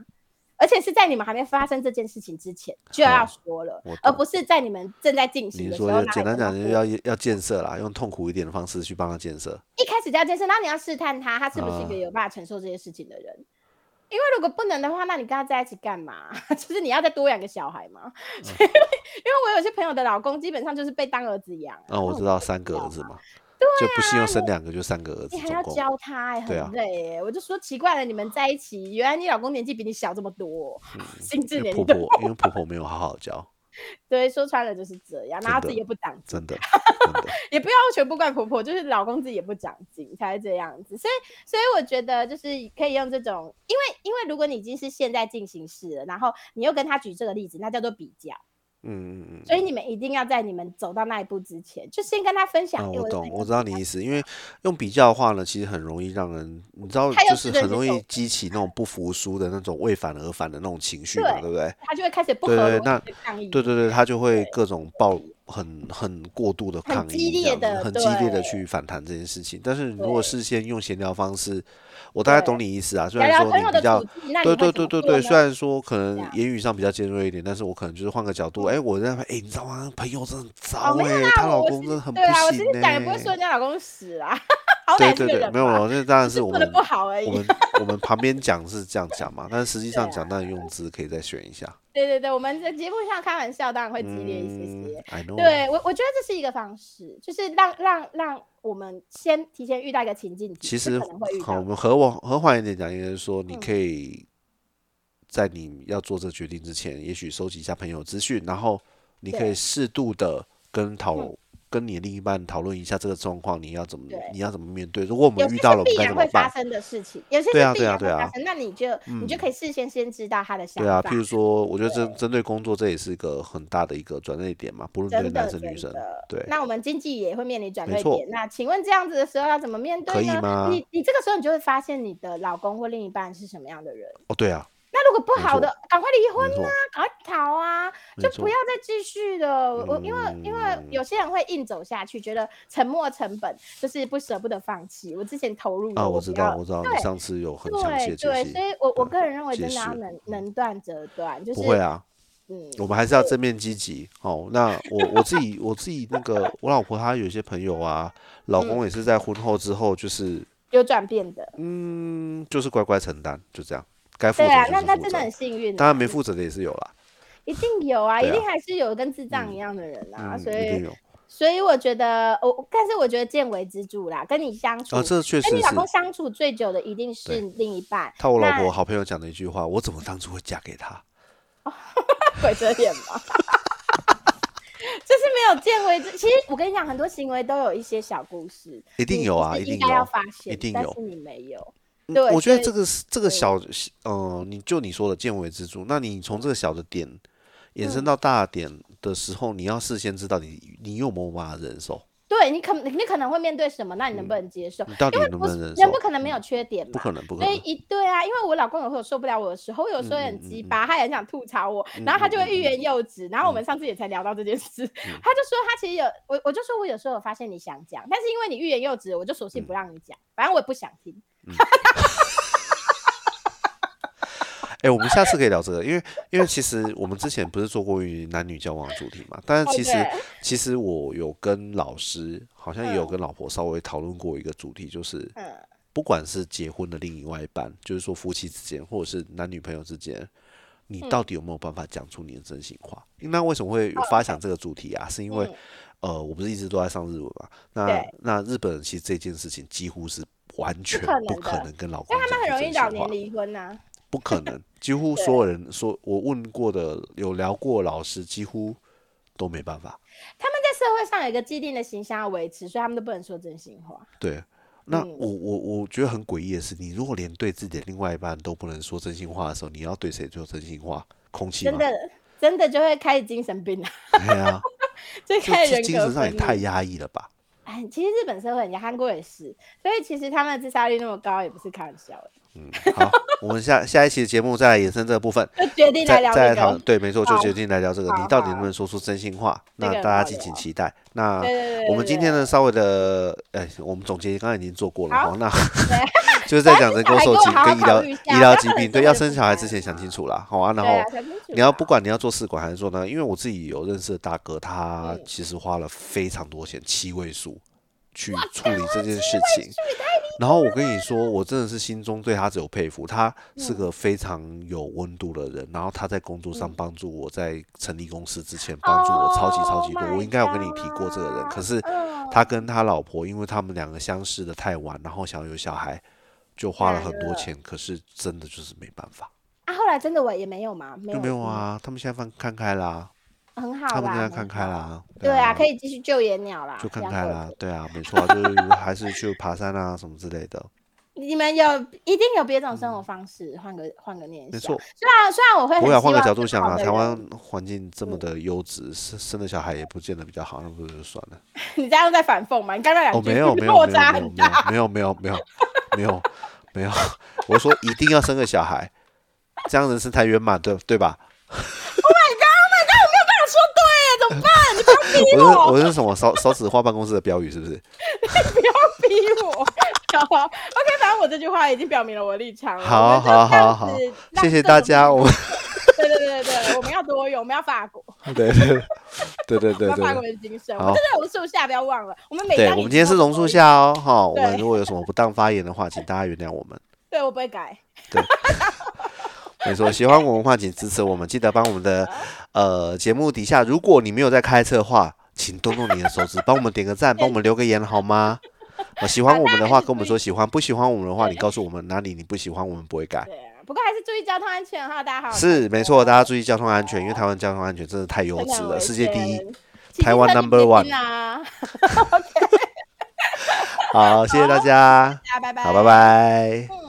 而且是在你们还没发生这件事情之前就要说了而不是在你们正在进行你的时候。简单讲，就是要要要建设啦，用痛苦一点的方式去帮他建设。一开始就要建设，然后你要试探他，他是不是一个啊有办法承受这些事情的人。因为如果不能的话，那你跟他在一起干嘛？就是你要再多养个小孩嘛。嗯所以，因为我有些朋友的老公基本上就是被当儿子养啊。啊，我知道三个儿子嘛，就不幸又生两个，就三个儿子你还要。教他、欸，对啊很累、欸。我就说奇怪了，你们在一起，原来你老公年纪比你小这么多，心智因为年龄婆婆，因为婆婆没有好好教，对，说穿了就是这样，然后真的自己也不长进，真的，真的。也不要全部怪婆婆，就是老公自己也不长进才会这样子。所以，所以我觉得就是可以用这种，因为因为如果你已经是现在进行式了，然后你又跟他举这个例子，那叫做比较。嗯嗯嗯。所以你们一定要在你们走到那一步之前，就先跟他分享。我懂，我知道你意思，因为用比较的话呢，其实很容易让人，你知道，就是很容易激起那种不服输的那种为反而反的那种情绪嘛，对对不对？他就会开始不合逻对对那。对对对，他就会各种爆很很过度的抗议很激烈，的很激烈的去反弹这件事情。但是如果事先用闲聊方式，我大概懂你意思啊。虽然说你比较对对对对对，虽然说可能言语上比较尖锐一点，但是我可能就是换个角度，哎，我在哎，你知道吗？朋友真的很哦，糟哎，她老公真的很不对啊，我其行实讲也不会说哎。人家老公死啊，好歹是对对对，没有没有，那当然是我们不好而已我。们我们旁边讲是这样讲嘛，但是实际上讲，当然用字可以再选一下。对对对，我们在节目上开玩笑，当然会激烈一些嗯些。，I know。对我，我觉得这是一个方式，就是让让让我们先提前遇到一个情境，其实好，我们和我和缓一点讲，应该是说，你嗯。可以在你要做这决定之前，也许收集一下朋友资讯，然后你可以适度的跟讨嗯跟你另一半讨论一下这个状况，你要怎么你要怎么面对。如果我们遇到了，该怎么然会发？生的事情，有些对啊是必对啊对啊然会发生，那你就你就嗯可以事先先知道他的想法对啊，譬。如说，我觉得针针对工作，这也是一个很大的一个转捩点嘛，不论男生女生，对。那我们经济也会面临转没错捩点。那请问这样子的时候要怎么面对可以呢？吗你你这个时候你就会发现你的老公或另一半是什么样的人。哦，对啊，那如果不好的，赶快离婚啊，赶快逃啊，就不要再继续了。我我因为因为嗯有些人会硬走下去，觉得沉没成本就是不舍不得放弃。我之前投入啊，我知道，我知道，你上次有很详细对所，以我我个人认为真的要能能断则断，就是不会啊，嗯，我们还是要正面积极。哦，那我我自己我自己那个我老婆她有一些朋友啊，老嗯。公也是在婚后之后就是有转变的。嗯，就是乖乖承担，就这样，该负责对啊，那那真的很。幸运啊。当然没负责的也是有啦，一定有啊，啊一定还是有跟智障一样的人啊，嗯，所以。所以我觉得我，但是我觉得见微知著啦，跟你相处，啊，这确实跟你老公相处最久的一定是另一半。他我老婆好朋友讲的一句话，我怎么当初会嫁给他？鬼遮眼吗？就是没有见微知。其实我跟你讲，很多行为都有一些小故事，你一定有啊，一定要，发现，一定有但是你没有。我觉得这个是这个小，呃、你就你说的见微知著，那你从这个小的点延伸嗯到大点的时候，你要事先知道你你有没有办法忍受，对你可你可能会面对什么，那你能不能接受？你到底因为不是能不能忍受？人不可能没有缺点嘛，不可能，不可所以能。一对啊，因为我老公有时候受不了我的时候，我有时候也很鸡巴，他也很想吐槽我，然后他就会欲言又止。然后我们上次也才聊到这件事，他就说他其实有我，我就说我有时候有发现你想讲，但是因为你欲言又止，我就索性不让你讲，反正我也不想听。哎、我们下次可以聊这个，因为因为其实我们之前不是做过于男女交往的主题嘛，但是其实、其实我有跟老师，好像也有嗯跟老婆稍微讨论过一个主题，就是嗯，不管是结婚的另外一半，就是说夫妻之间，或者是男女朋友之间，你嗯到底有没有办法讲出你的真心话？那为什么会有发想这个主题啊？是因为、嗯呃，我不是一直都在上日文嘛？那那日本人其实这件事情几乎是完全不可能跟老公因为他们很容易讲出真心话老年离婚呐、不可能，几乎所有人说我问过的有聊过老师，几乎都没办法。他们在社会上有一个既定的形象要维持，所以他们都不能说真心话。对，那嗯我我我觉得很诡异的是，你如果连对自己的另外一半都不能说真心话的时候，你要对谁说真心话？空气吗？真的真的就会开始精神病了，对啊，就这开始精神上也太压抑了吧？哎，其实日本社会很严韩国也是，所以其实他们的自杀率那么高，也不是开玩笑的。嗯，好，我们下下一期的节目再来延伸这个部分，就决定来聊这再再来讨论。个。对，没错，就好决定来聊这个，你到底能不能说出真心话？那大家敬请期待。那我们今天呢，稍微的，哎，我们总结刚才已经做过了好哈。那对 就是在讲人工受精跟医疗医疗 疾病，对，要生小孩之前想清楚啦，好啊。然后你要不管你要做试管还是做呢，因为我自己有认识的大哥，他嗯其实花了非常多钱，七位数去处理这件事情。然后我跟你说，我真的是心中对他只有佩服，他是个非常有温度的人。然后他在工作上嗯帮助我，在成立公司之前帮助我超级超级多。Oh 我应该有跟你提过这个人，可是嗯他跟他老婆，因为他们两个相识的太晚，然后想要有小孩，就花了很多钱。可是真的就是没办法，啊，后来真的我也没有嘛，没有没有，啊。他们现在放看开啦，嗯很好啦，他们现在看开好。啦。对啊，可以以继续救野鸟啦，就看开啦，对啊，没错啊，就是还是去爬山啊什么之类的，你们有一定有别种生活方式，换个换个念想。没错。虽然虽然我会很我想换个角度想啊，台湾环境这么的优质，生生的小孩也不见得比较好，那不是就算了。你这样在反讽吗？你刚刚两哦，句没有没有落没有没有没有。没有没有没有没有没有，我说一定要生个小孩，这样人生才圆满，对对吧？说对耶，怎么办？你不要逼我是我，我是什么少少子化办公室的标语是不是？逼我。好，OK，反正我这句话已经表明了我的立场了。好好好好谢谢大家，我 对对对对对，我们要多用，我们要法国，对对对对对法国对。人精神。好我们这是榕树下，不要忘了。我们每对，我们今天是榕树。下哦，哈，我们对如果有什么不当发言的话，请大家原谅我们。对我不会改。对没错，喜欢我们文化，请支持我们，记得帮我们的呃节目底下，如果你没有在开车的话，请动动你的手指，帮我们点个赞，帮我们留个言，好吗？呃，喜欢我们的话，跟我们说喜欢；不喜欢我们的话，你告诉我们哪里你不喜欢，我们不会改。对啊，不过还是注意交通安全哈，大家好是没错，大家注意交通安全，因为台湾交通安全真的太优质了，世界第一。台湾 number one 啊！好，谢谢大家。好，拜。拜。嗯。